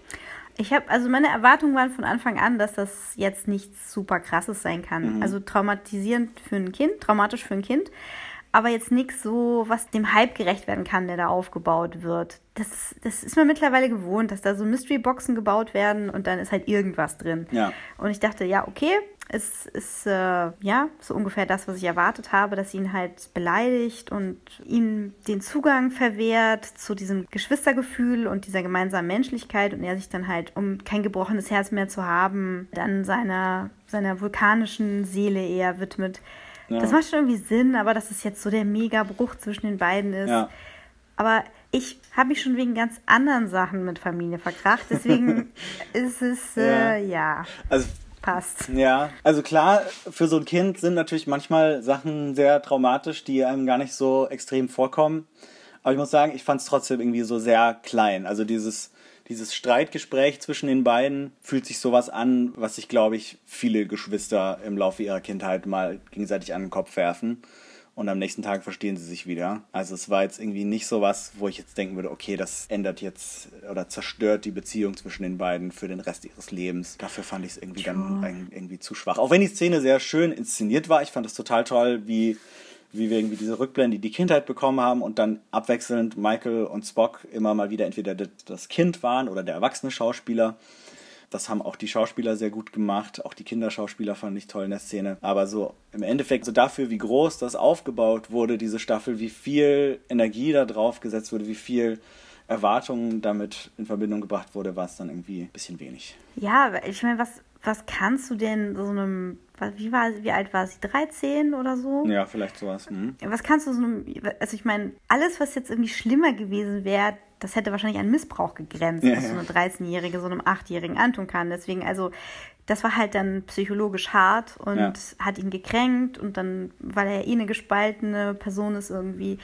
Ich habe, also meine Erwartungen waren von Anfang an, dass das jetzt nichts super krasses sein kann. Also traumatisierend für ein Kind, traumatisch für ein Kind, aber jetzt nichts so, was dem Hype gerecht werden kann, der da aufgebaut wird. Das, das ist mir mittlerweile gewohnt, dass da so Mystery-Boxen gebaut werden und dann ist halt irgendwas drin. Ja. Und ich dachte, ja, okay, es ist äh, ja so ungefähr das, was ich erwartet habe, dass sie ihn halt beleidigt und ihm den Zugang verwehrt zu diesem Geschwistergefühl und dieser gemeinsamen Menschlichkeit und er sich dann halt, um kein gebrochenes Herz mehr zu haben, dann seiner, seiner vulkanischen Seele eher widmet. Ja. Das macht schon irgendwie Sinn, aber dass es jetzt so der Mega-Bruch zwischen den beiden ist. Ja. Aber ich habe mich schon wegen ganz anderen Sachen mit Familie verkracht. Deswegen ist es, äh, ja, Also passt. Ja, also klar, für so ein Kind sind natürlich manchmal Sachen sehr traumatisch, die einem gar nicht so extrem vorkommen. Aber ich muss sagen, ich fand es trotzdem irgendwie so sehr klein. Also dieses, dieses Streitgespräch zwischen den beiden fühlt sich sowas an, was sich, glaube ich, viele Geschwister im Laufe ihrer Kindheit mal gegenseitig an den Kopf werfen. Und am nächsten Tag verstehen sie sich wieder. Also es war jetzt irgendwie nicht sowas, wo ich jetzt denken würde, okay, das ändert jetzt oder zerstört die Beziehung zwischen den beiden für den Rest ihres Lebens. Dafür fand ich es irgendwie dann ein- irgendwie zu schwach. Auch wenn die Szene sehr schön inszeniert war, ich fand es total toll, wie, wie wir irgendwie diese Rückblende, die die Kindheit bekommen haben und dann abwechselnd Michael und Spock immer mal wieder entweder das- Kind waren oder der erwachsene Schauspieler. Das haben auch die Schauspieler sehr gut gemacht. Auch die Kinderschauspieler fand ich toll in der Szene. Aber so im Endeffekt, so dafür, wie groß das aufgebaut wurde, diese Staffel, wie viel Energie da drauf gesetzt wurde, wie viel Erwartungen damit in Verbindung gebracht wurde, war es dann irgendwie ein bisschen wenig. Ja, ich meine, was, was kannst du denn so einem, wie, war, wie alt war sie, 13 oder so? Ja, vielleicht sowas. Mhm. Was kannst du so einem, also ich meine, alles, was jetzt irgendwie schlimmer gewesen wäre, das hätte wahrscheinlich an Missbrauch gegrenzt, Ja, was ja. so eine 13-Jährige so einem 8-Jährigen antun kann. Deswegen, also, das war halt dann psychologisch hart und Ja. hat ihn gekränkt und dann, weil er eh eine gespaltene Person ist irgendwie,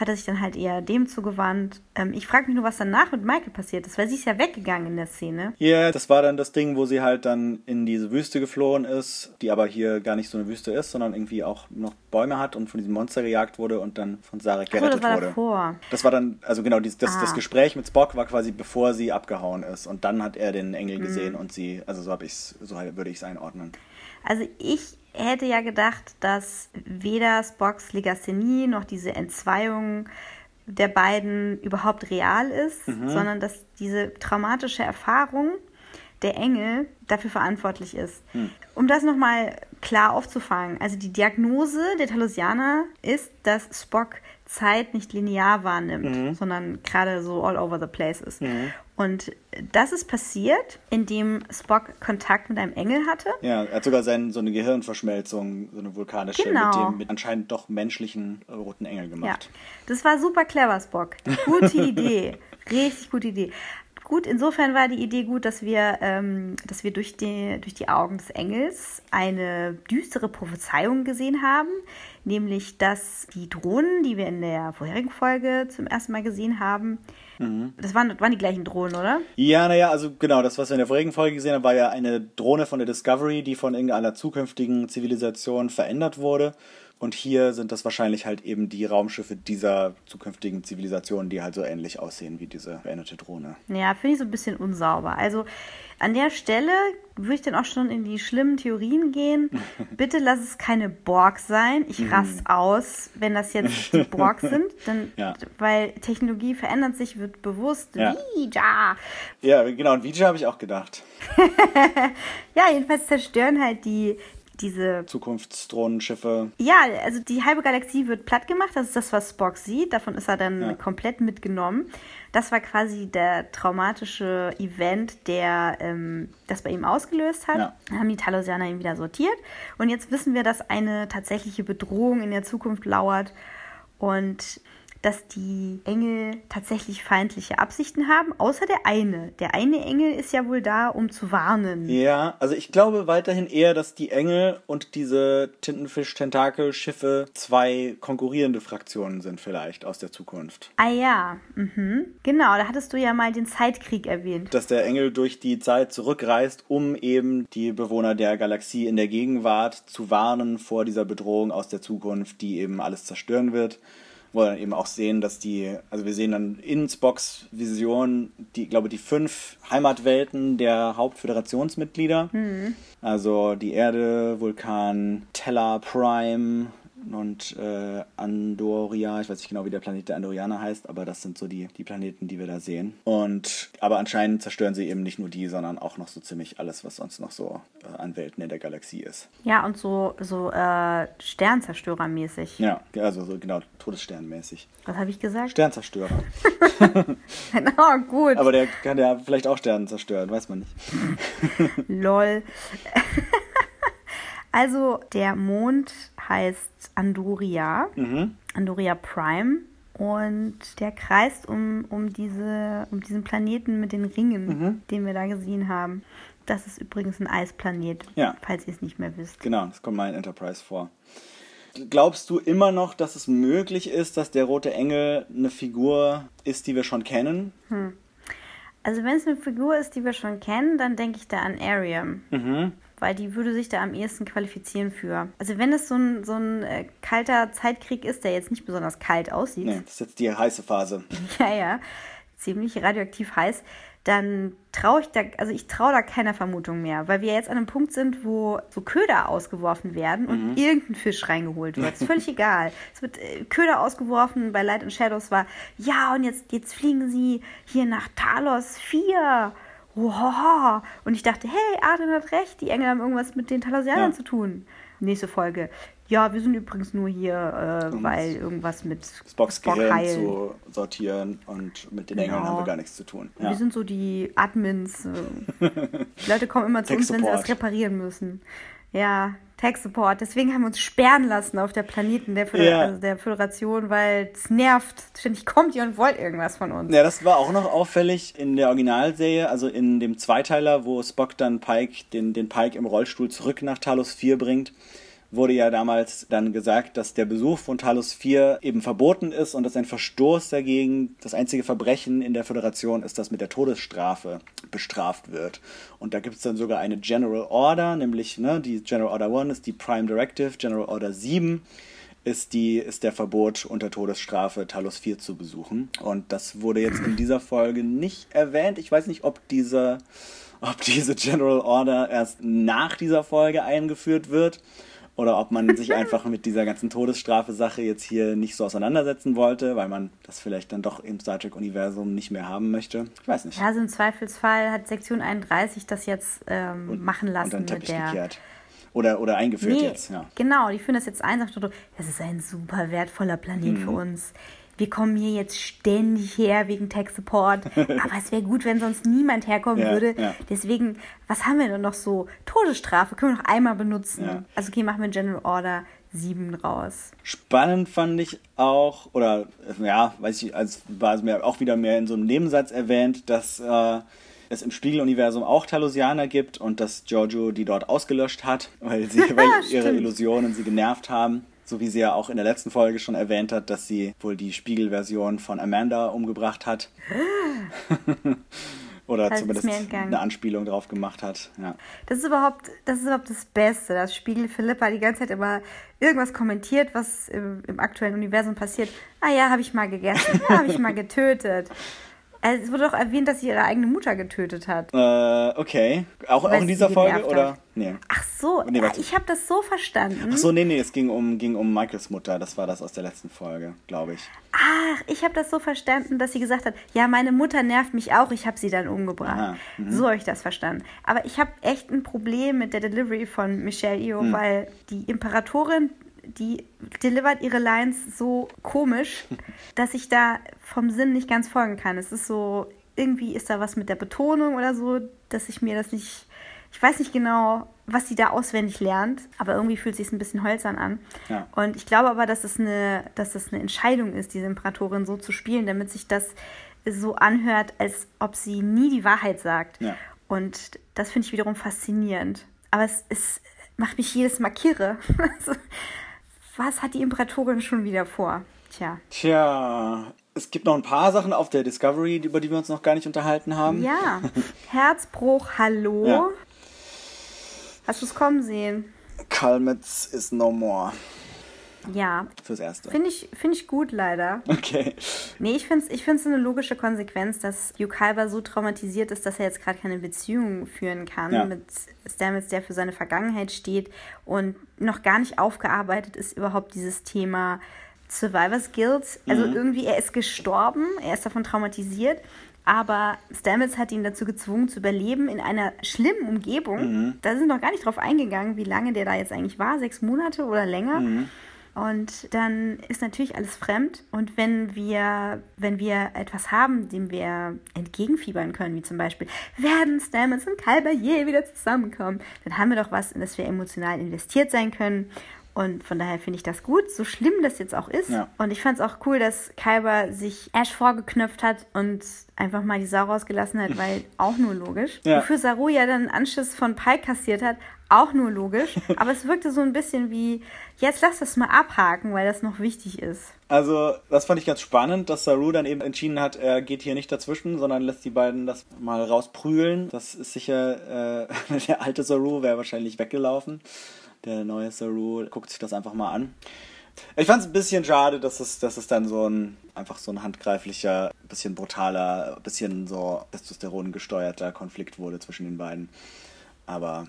hat er sich dann halt eher dem zugewandt. Ähm, ich frage mich nur, was danach mit Michael passiert ist, weil sie ist ja weggegangen in der Szene. Ja, das war dann das Ding, wo sie halt dann in diese Wüste geflohen ist, die aber hier gar nicht so eine Wüste ist, sondern irgendwie auch noch Bäume hat und von diesem Monster gejagt wurde und dann von Sarek Achso, gerettet das war wurde. davor. Das war dann, also genau, dies, das, Ah. das Gespräch mit Spock war quasi bevor sie abgehauen ist und dann hat er den Engel Mhm. gesehen und sie, also so habe ich's, so würde ich es einordnen. Also ich hätte ja gedacht, dass weder Spocks Legasthenie noch diese Entzweiung der beiden überhaupt real ist, sondern dass diese traumatische Erfahrung der Engel dafür verantwortlich ist. Um das nochmal klar aufzufangen, also die Diagnose der Talosianer ist, dass Spock Zeit nicht linear wahrnimmt, sondern gerade so all over the place ist. Und das ist passiert, indem Spock Kontakt mit einem Engel hatte. Ja, er hat sogar sein, so eine Gehirnverschmelzung, so eine vulkanische, Genau. mit dem mit anscheinend doch menschlichen äh, roten Engel Ja, gemacht. das war super clever, Spock. Gute Idee. Richtig gute Idee. Gut, insofern war die Idee gut, dass wir, ähm, dass wir durch, die, durch die Augen des Engels eine düstere Prophezeiung gesehen haben, nämlich dass die Drohnen, die wir in der vorherigen Folge zum ersten Mal gesehen haben, das waren, waren die gleichen Drohnen, oder? Ja, naja, also genau, das, was wir in der vorigen Folge gesehen haben, war ja eine Drohne von der Discovery, die von irgendeiner zukünftigen Zivilisation verändert wurde. Und hier sind das wahrscheinlich halt eben die Raumschiffe dieser zukünftigen Zivilisation, die halt so ähnlich aussehen wie diese veränderte Drohne. Ja, finde ich so ein bisschen unsauber. Also an der Stelle würde ich dann auch schon in die schlimmen Theorien gehen. Bitte lass es keine Borg sein. Ich rast aus, wenn das jetzt die Borg sind. Denn, Ja. Weil Technologie verändert sich, wird bewusst. Ja. Wie, ja. Ja, genau, und Vijay habe ich auch gedacht. ja, jedenfalls zerstören halt die diese Zukunftsdrohnenschiffe. Ja, also die halbe Galaxie wird platt gemacht. Das ist das, was Spock sieht. Davon ist er dann Ja. komplett mitgenommen. Das war quasi der traumatische Event, der ähm, das bei ihm ausgelöst hat. Ja. Dann haben die Talosianer ihn wieder sortiert. Und jetzt wissen wir, dass eine tatsächliche Bedrohung in der Zukunft lauert. Und dass die Engel tatsächlich feindliche Absichten haben, außer der eine. Der eine Engel ist ja wohl da, um zu warnen. Ja, also ich glaube weiterhin eher, dass die Engel und diese Tintenfisch-Tentakel-Schiffe zwei konkurrierende Fraktionen sind vielleicht aus der Zukunft. Ah ja, mhm. genau, da hattest du ja mal den Zeitkrieg erwähnt. Dass der Engel durch die Zeit zurückreist, um eben die Bewohner der Galaxie in der Gegenwart zu warnen vor dieser Bedrohung aus der Zukunft, die eben alles zerstören wird. Wo wir dann eben auch sehen, dass die, also wir sehen dann in Spocks Vision, die, glaube die fünf Heimatwelten der Hauptföderationsmitglieder. Also die Erde, Vulkan, Tella Prime und äh, Andoria. Ich weiß nicht genau, wie der Planet der Andorianer heißt, aber das sind so die, die Planeten, die wir da sehen. Und aber anscheinend zerstören sie eben nicht nur die, sondern auch noch so ziemlich alles, was sonst noch so äh, an Welten in der Galaxie ist. Ja, und so, so äh, Sternzerstörermäßig. Ja, also so genau Todessternmäßig. Was habe ich gesagt? Sternzerstörer. Genau, gut. Aber der kann ja vielleicht auch Sterne zerstören, weiß man nicht. Lol. also, der Mond heißt Andoria. Andoria Prime. Und der kreist um, um, diese, um diesen Planeten mit den Ringen, den wir da gesehen haben. Das ist übrigens ein Eisplanet, Ja. falls ihr es nicht mehr wisst. Genau, das kommt mal in Enterprise vor. Glaubst du immer noch, dass es möglich ist, dass der rote Engel eine Figur ist, die wir schon kennen? Also wenn es eine Figur ist, die wir schon kennen, dann denke ich da an Ariam. Weil die würde sich da am ehesten qualifizieren für. Also wenn es so ein, so ein äh, kalter Zeitkrieg ist, der jetzt nicht besonders kalt aussieht, Nee, das ist jetzt die heiße Phase. ja, ja, ziemlich radioaktiv heiß, dann traue ich da, also ich traue da keiner Vermutung mehr, weil wir jetzt an einem Punkt sind, wo so Köder ausgeworfen werden und irgendein Fisch reingeholt wird. Ist völlig egal. Es wird äh, Köder ausgeworfen, bei Light and Shadows war, ja, und jetzt, jetzt fliegen sie hier nach Talos 4 wow. Und ich dachte, hey, Arden hat recht, die Engel haben irgendwas mit den Talosianern Ja. zu tun. Nächste Folge. Ja, wir sind übrigens nur hier, äh, weil irgendwas mit Spocks Spock zu sortieren und mit den Engeln Ja. haben wir gar nichts zu tun. Ja. Wir sind so die Admins. äh. Die Leute kommen immer zu uns, wenn sie was reparieren müssen. Ja, Tech Support. Deswegen haben wir uns sperren lassen auf der Planeten der, Föder Ja. also der Föderation, weil es nervt. Ständig kommt ihr und wollt irgendwas von uns. Ja, das war auch noch auffällig in der Originalserie, also in dem Zweiteiler, wo Spock dann Pike, den, den Pike im Rollstuhl zurück nach Talos 4 bringt, wurde ja damals dann gesagt, dass der Besuch von Talos 4 eben verboten ist und dass ein Verstoß dagegen das einzige Verbrechen in der Föderation ist, das mit der Todesstrafe bestraft wird. Und da gibt es dann sogar eine General Order, nämlich ne, die General Order 1 ist die Prime Directive, General Order 7 ist, die, ist der Verbot unter Todesstrafe Talos 4 zu besuchen. Und das wurde jetzt in dieser Folge nicht erwähnt. Ich weiß nicht, ob diese, ob diese General Order erst nach dieser Folge eingeführt wird oder ob man sich einfach mit dieser ganzen Todesstrafe-Sache jetzt hier nicht so auseinandersetzen wollte, weil man das vielleicht dann doch im Star Trek-Universum nicht mehr haben möchte. Ich weiß nicht. Ja, also im Zweifelsfall hat Sektion 31 das jetzt ähm, machen lassen Unter den mit der. gekehrt. Oder, oder eingeführt Nee, jetzt, ja. genau, die führen das jetzt ein, das ist ein super wertvoller Planet Mhm. für uns. Wir kommen hier jetzt ständig her wegen Tech Support, aber es wäre gut, wenn sonst niemand herkommen Ja, würde. ja. Deswegen, was haben wir denn noch so? Todesstrafe können wir noch einmal benutzen. Ja. Also okay, machen wir General Order 7 raus. Spannend fand ich auch, oder ja, weiß ich, als war es mir auch wieder mehr in so einem Nebensatz erwähnt, dass äh, es im Spiegeluniversum auch Talosianer gibt und dass Giorgio die dort ausgelöscht hat, weil, sie, weil ihre. Illusionen sie genervt haben. So wie sie ja auch in der letzten Folge schon erwähnt hat, dass sie wohl die Spiegelversion von Amanda umgebracht hat. Oder Das zumindest eine Anspielung drauf gemacht hat. Ja. Das ist überhaupt, das ist überhaupt das Beste, dass Spiegel Philippa die ganze Zeit immer irgendwas kommentiert, was im, im aktuellen Universum passiert. Ah ja, habe ich mal gegessen, ja, habe ich mal getötet. Also, es wurde doch erwähnt, dass sie ihre eigene Mutter getötet hat. Äh, okay. Auch, auch in dieser Folge, oder? hat. Nee. Ach so, Nee, ich habe das so verstanden. Ach so, nee, nee, es ging um, ging um Michaels Mutter. Das war das aus der letzten Folge, glaube ich. Ach, ich habe das so verstanden, dass sie gesagt hat, ja, meine Mutter nervt mich auch, ich habe sie dann umgebracht. Mhm. So habe ich das verstanden. Aber ich habe echt ein Problem mit der Delivery von Michelle Yeoh, Hm. weil die Imperatorin, die delivert ihre Lines so komisch, dass ich da vom Sinn nicht ganz folgen kann. Es ist so, irgendwie ist da was mit der Betonung oder so, dass ich mir das nicht, ich weiß nicht genau, was sie da auswendig lernt, aber irgendwie fühlt sich ein bisschen hölzern an. Ja. Und ich glaube aber, dass es eine, dass es eine Entscheidung ist, diese Imperatorin so zu spielen, damit sich das so anhört, als ob sie nie die Wahrheit sagt. Ja. Und das finde ich wiederum faszinierend. Aber es, es macht mich jedes Mal kirre. Was hat die Imperatorin schon wieder vor? Tja. Tja, es gibt noch ein paar Sachen auf der Discovery, über die wir uns noch gar nicht unterhalten haben. Ja. Herzbruch, hallo. Ja. Hast du es kommen sehen? Kalmetz is no more. Ja. Fürs Erste. Finde ich, find ich gut, leider. Okay. Nee, ich finde es ich find's eine logische Konsequenz, dass Kyber so traumatisiert ist, dass er jetzt gerade keine Beziehung führen kann Ja. mit Stamets, der für seine Vergangenheit steht und noch gar nicht aufgearbeitet ist überhaupt dieses Thema Survivors Guild. Also irgendwie, er ist gestorben, er ist davon traumatisiert, aber Stamets hat ihn dazu gezwungen zu überleben in einer schlimmen Umgebung. Da sind noch gar nicht drauf eingegangen, wie lange der da jetzt eigentlich war, sechs Monate oder länger. Und dann ist natürlich alles fremd. Und wenn wir, wenn wir etwas haben, dem wir entgegenfiebern können, wie zum Beispiel, werden Stamets und Kalber je wieder zusammenkommen, dann haben wir doch was, in das wir emotional investiert sein können. Und von daher finde ich das gut, so schlimm das jetzt auch ist. Ja. Und ich fand es auch cool, dass Kyber sich Ash vorgeknöpft hat und einfach mal die Sau rausgelassen hat, weil auch nur logisch. Ja. Wofür Saru ja dann einen Anschiss von Pike kassiert hat, auch nur logisch. Aber es wirkte so ein bisschen wie, jetzt lass das mal abhaken, weil das noch wichtig ist. Also, das fand ich ganz spannend, dass Saru dann eben entschieden hat, er geht hier nicht dazwischen, sondern lässt die beiden das mal rausprügeln. Das ist sicher, äh, der alte Saru wäre wahrscheinlich weggelaufen. Der neue Saru guckt sich das einfach mal an. Ich fand es ein bisschen schade, dass es, dass es dann so ein, einfach so ein handgreiflicher, bisschen brutaler, bisschen so Testosteron gesteuerter Konflikt wurde zwischen den beiden. Aber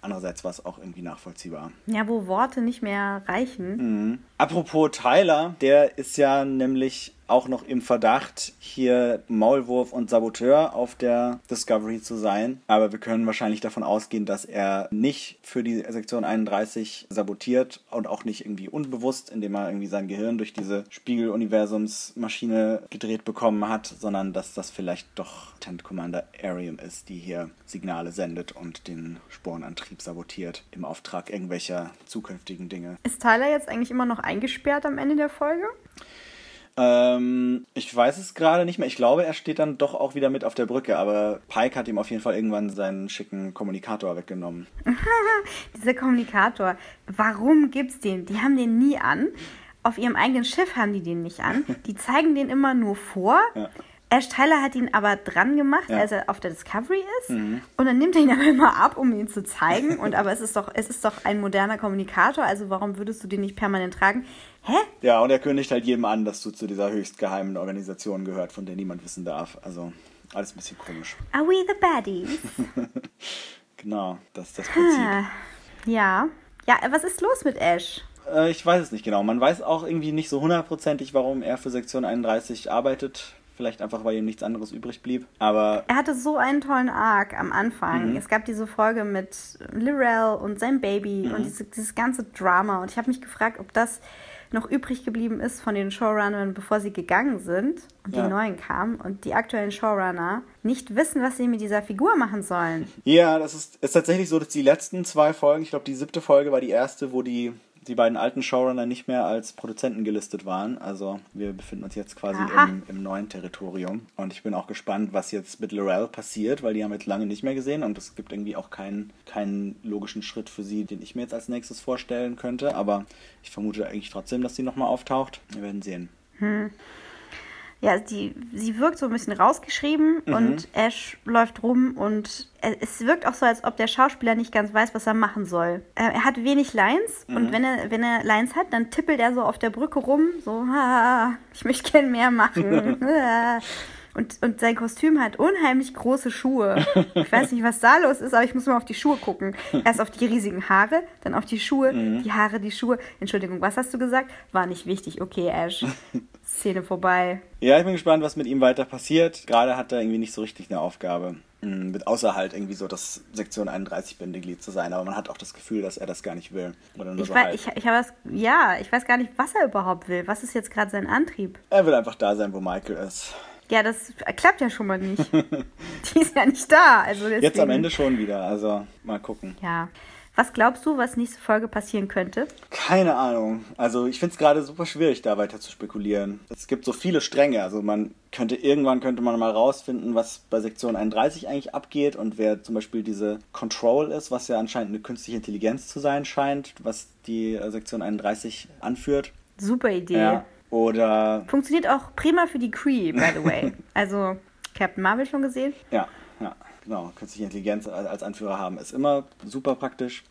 andererseits war es auch irgendwie nachvollziehbar. Ja, wo Worte nicht mehr reichen. Apropos Tyler, der ist ja nämlich auch noch im Verdacht, hier Maulwurf und Saboteur auf der Discovery zu sein. Aber wir können wahrscheinlich davon ausgehen, dass er nicht für die Sektion 31 sabotiert und auch nicht irgendwie unbewusst, indem er irgendwie sein Gehirn durch diese Spiegeluniversumsmaschine gedreht bekommen hat, sondern dass das vielleicht doch Tent Commander Arium ist, die hier Signale sendet und den Sporenantrieb sabotiert im Auftrag irgendwelcher zukünftigen Dinge. Ist Tyler jetzt eigentlich immer noch eingesperrt am Ende der Folge? Ähm, ich weiß es gerade nicht mehr. Ich glaube, er steht dann doch auch wieder mit auf der Brücke, aber Pike hat ihm auf jeden Fall irgendwann seinen schicken Kommunikator weggenommen. Dieser Kommunikator, warum gibt's den? Die haben den nie an. Auf ihrem eigenen Schiff haben die den nicht an. Die zeigen den immer nur vor. Ja. Ash Tyler hat ihn aber dran gemacht, ja. als er auf der Discovery ist. Mhm. Und dann nimmt er ihn aber immer ab, um ihn zu zeigen. Und aber es ist doch, es ist doch ein moderner Kommunikator, also warum würdest du den nicht permanent tragen? Hä? Ja, und er kündigt halt jedem an, dass du zu dieser höchst geheimen Organisation gehört, von der niemand wissen darf. Also alles ein bisschen komisch. Are we the baddies? genau, das ist das Prinzip. Ja. Ja, was ist los mit Ash? Äh, ich weiß es nicht genau. Man weiß auch irgendwie nicht so hundertprozentig, warum er für Sektion 31 arbeitet. Vielleicht einfach, weil ihm nichts anderes übrig blieb. Aber. Er hatte so einen tollen Arc am Anfang. Mhm. Es gab diese Folge mit Lirel und seinem Baby mhm. und diese, dieses ganze Drama. Und ich habe mich gefragt, ob das noch übrig geblieben ist von den Showrunnern, bevor sie gegangen sind und ja. die neuen kamen und die aktuellen Showrunner nicht wissen, was sie mit dieser Figur machen sollen. Ja, das ist, ist tatsächlich so, dass die letzten zwei Folgen, ich glaube, die siebte Folge war die erste, wo die die beiden alten Showrunner nicht mehr als Produzenten gelistet waren. Also wir befinden uns jetzt quasi im, im, neuen Territorium. Und ich bin auch gespannt, was jetzt mit Lorel passiert, weil die haben jetzt lange nicht mehr gesehen und es gibt irgendwie auch keinen, keinen logischen Schritt für sie, den ich mir jetzt als nächstes vorstellen könnte. Aber ich vermute eigentlich trotzdem, dass sie nochmal auftaucht. Wir werden sehen. Hm ja, die, sie wirkt so ein bisschen rausgeschrieben mhm. und Ash läuft rum und es wirkt auch so, als ob der Schauspieler nicht ganz weiß, was er machen soll. Er hat wenig Lines mhm. und wenn er, wenn er Lines hat, dann tippelt er so auf der Brücke rum, so, ich möchte gern mehr machen. Und, und sein Kostüm hat unheimlich große Schuhe. Ich weiß nicht, was da los ist, aber ich muss mal auf die Schuhe gucken. Erst auf die riesigen Haare, dann auf die Schuhe, mhm. die Haare, die Schuhe. Entschuldigung, was hast du gesagt? War nicht wichtig. Okay, Ash. Szene vorbei. Ja, ich bin gespannt, was mit ihm weiter passiert. Gerade hat er irgendwie nicht so richtig eine Aufgabe. Mm, mit außer halt irgendwie so das Sektion 31 Bindeglied zu sein, aber man hat auch das Gefühl, dass er das gar nicht will. Oder nur ich so weiß, ich, ich das, ja, ich weiß gar nicht, was er überhaupt will. Was ist jetzt gerade sein Antrieb? Er will einfach da sein, wo Michael ist. Ja, das klappt ja schon mal nicht. Die ist ja nicht da. Also Jetzt am Ende schon wieder, also mal gucken. Ja. Was glaubst du, was nächste Folge passieren könnte? Keine Ahnung. Also ich finde es gerade super schwierig, da weiter zu spekulieren. Es gibt so viele Stränge. Also man könnte irgendwann könnte man mal rausfinden, was bei Sektion 31 eigentlich abgeht und wer zum Beispiel diese Control ist, was ja anscheinend eine künstliche Intelligenz zu sein scheint, was die äh, Sektion 31 anführt. Super Idee. Ja. Oder. Funktioniert auch prima für die Cree, by the way. also, Captain Marvel schon gesehen? Ja, ja, genau. Künstliche Intelligenz als Anführer haben ist immer super praktisch.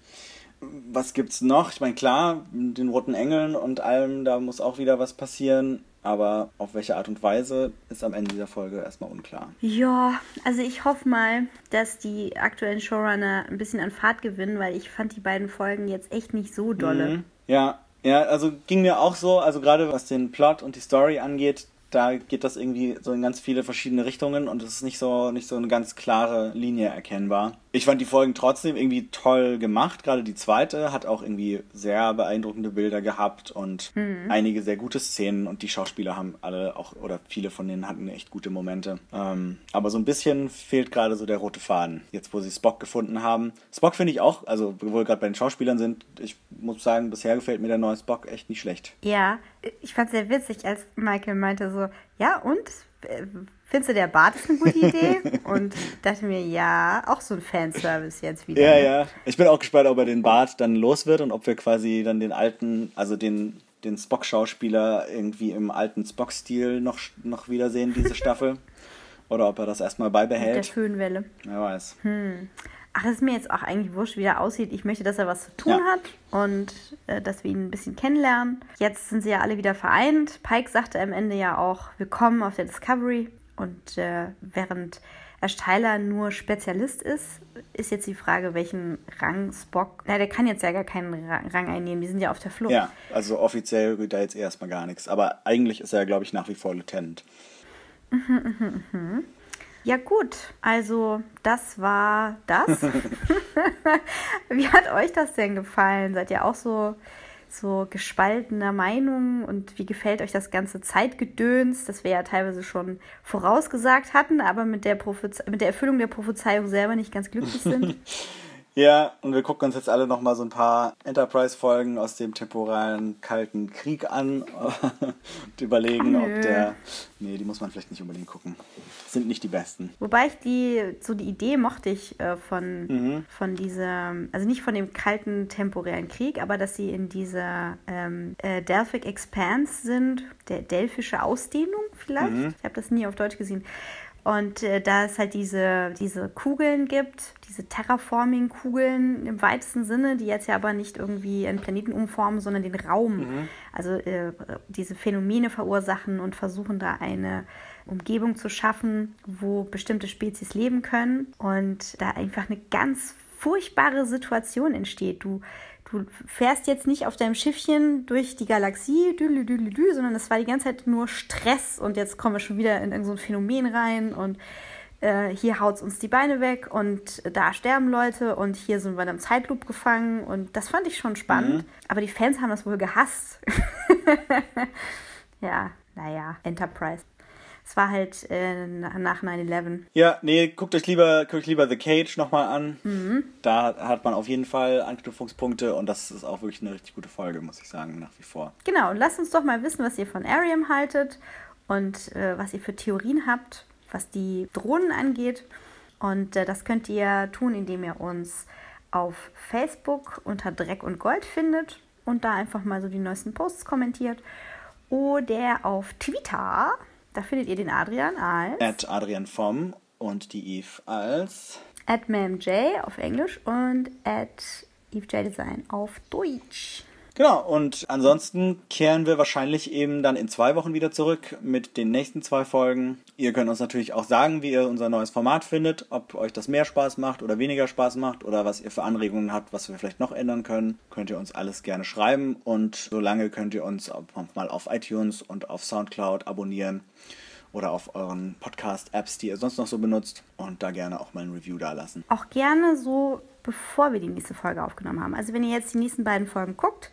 Was gibt's noch? Ich meine, klar, mit den roten Engeln und allem, da muss auch wieder was passieren. Aber auf welche Art und Weise ist am Ende dieser Folge erstmal unklar. Ja, also ich hoffe mal, dass die aktuellen Showrunner ein bisschen an Fahrt gewinnen, weil ich fand die beiden Folgen jetzt echt nicht so dolle. Mhm. Ja, ja, also ging mir auch so, also gerade was den Plot und die Story angeht, da geht das irgendwie so in ganz viele verschiedene Richtungen und es ist nicht so, nicht so eine ganz klare Linie erkennbar. Ich fand die Folgen trotzdem irgendwie toll gemacht. Gerade die zweite hat auch irgendwie sehr beeindruckende Bilder gehabt und mhm. einige sehr gute Szenen und die Schauspieler haben alle auch oder viele von denen hatten echt gute Momente. Ähm, aber so ein bisschen fehlt gerade so der rote Faden. Jetzt, wo sie Spock gefunden haben. Spock finde ich auch, also wo wir gerade bei den Schauspielern sind, ich muss sagen, bisher gefällt mir der neue Spock echt nicht schlecht. Ja, ich fand es sehr witzig, als Michael meinte so, ja und findest du, der Bart ist eine gute Idee? Und dachte mir, ja, auch so ein Fanservice jetzt wieder. Ja, ne? ja. Ich bin auch gespannt, ob er den Bart dann los wird und ob wir quasi dann den alten, also den, den Spock-Schauspieler irgendwie im alten Spock-Stil noch, noch wiedersehen, diese Staffel. Oder ob er das erstmal beibehält. Mit der Föhnwelle. Wer weiß. Hm. Ach, es ist mir jetzt auch eigentlich wurscht, wie er aussieht. Ich möchte, dass er was zu tun ja. hat und äh, dass wir ihn ein bisschen kennenlernen. Jetzt sind sie ja alle wieder vereint. Pike sagte am Ende ja auch, wir kommen auf der Discovery. Und äh, während Tyler nur Spezialist ist, ist jetzt die Frage, welchen Rang Spock. Na, der kann jetzt ja gar keinen Rang einnehmen, die sind ja auf der Flucht. Ja, also offiziell rührt da jetzt erstmal gar nichts. Aber eigentlich ist er, glaube ich, nach wie vor Lieutenant. Mhm, mhm, mhm. Ja gut, also das war das. Wie hat euch das denn gefallen? Seid ihr auch so so gespaltener Meinung und wie gefällt euch das ganze Zeitgedöns, das wir ja teilweise schon vorausgesagt hatten, aber mit der, mit der Erfüllung der Prophezeiung selber nicht ganz glücklich sind? Ja, und wir gucken uns jetzt alle nochmal so ein paar Enterprise-Folgen aus dem temporalen Kalten Krieg an und überlegen, ob der. Nee, die muss man vielleicht nicht unbedingt gucken. Sind nicht die besten. Wobei ich die, so die Idee mochte ich äh, von, mhm. von dieser, also nicht von dem kalten temporären Krieg, aber dass sie in dieser ähm, äh, Delphic Expanse sind, der delphische Ausdehnung vielleicht. Mhm. Ich habe das nie auf Deutsch gesehen. Und äh, da es halt diese, diese Kugeln gibt, diese Terraforming-Kugeln im weitesten Sinne, die jetzt ja aber nicht irgendwie einen Planeten umformen, sondern den Raum, mhm. also äh, diese Phänomene verursachen und versuchen da eine Umgebung zu schaffen, wo bestimmte Spezies leben können und da einfach eine ganz furchtbare Situation entsteht. Du du fährst jetzt nicht auf deinem Schiffchen durch die Galaxie, dü, dü, dü, sondern es war die ganze Zeit nur Stress und jetzt kommen wir schon wieder in irgendein so Phänomen rein und äh, hier haut es uns die Beine weg und da sterben Leute und hier sind wir in einem Zeitloop gefangen und das fand ich schon spannend. Mhm. Aber die Fans haben das wohl gehasst. ja, naja, Enterprise. Es war halt äh, nach 9-11. Ja, nee, guckt euch lieber, guckt euch lieber The Cage nochmal an. Mhm. Da hat man auf jeden Fall Anknüpfungspunkte und das ist auch wirklich eine richtig gute Folge, muss ich sagen, nach wie vor. Genau, und lasst uns doch mal wissen, was ihr von Ariam haltet und äh, was ihr für Theorien habt, was die Drohnen angeht. Und äh, das könnt ihr tun, indem ihr uns auf Facebook unter Dreck und Gold findet und da einfach mal so die neuesten Posts kommentiert. Oder auf Twitter da findet ihr den Adrian als. At Adrian vom und die Eve als. At MamJ auf Englisch und at Eve J Design auf Deutsch. Genau, und ansonsten kehren wir wahrscheinlich eben dann in zwei Wochen wieder zurück mit den nächsten zwei Folgen. Ihr könnt uns natürlich auch sagen, wie ihr unser neues Format findet, ob euch das mehr Spaß macht oder weniger Spaß macht oder was ihr für Anregungen habt, was wir vielleicht noch ändern können. Könnt ihr uns alles gerne schreiben und solange könnt ihr uns auch mal auf iTunes und auf Soundcloud abonnieren oder auf euren Podcast-Apps, die ihr sonst noch so benutzt und da gerne auch mal ein Review da lassen. Auch gerne so, bevor wir die nächste Folge aufgenommen haben. Also wenn ihr jetzt die nächsten beiden Folgen guckt,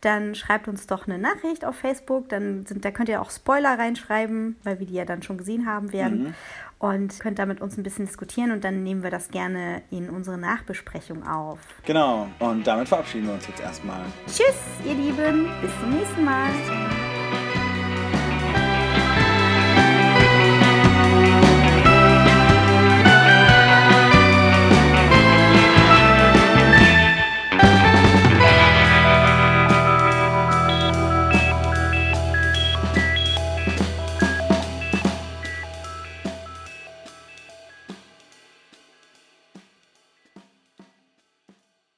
dann schreibt uns doch eine Nachricht auf Facebook. Dann sind, da könnt ihr auch Spoiler reinschreiben, weil wir die ja dann schon gesehen haben werden. Mhm. Und könnt da mit uns ein bisschen diskutieren und dann nehmen wir das gerne in unsere Nachbesprechung auf. Genau, und damit verabschieden wir uns jetzt erstmal. Tschüss, ihr Lieben, bis zum nächsten Mal.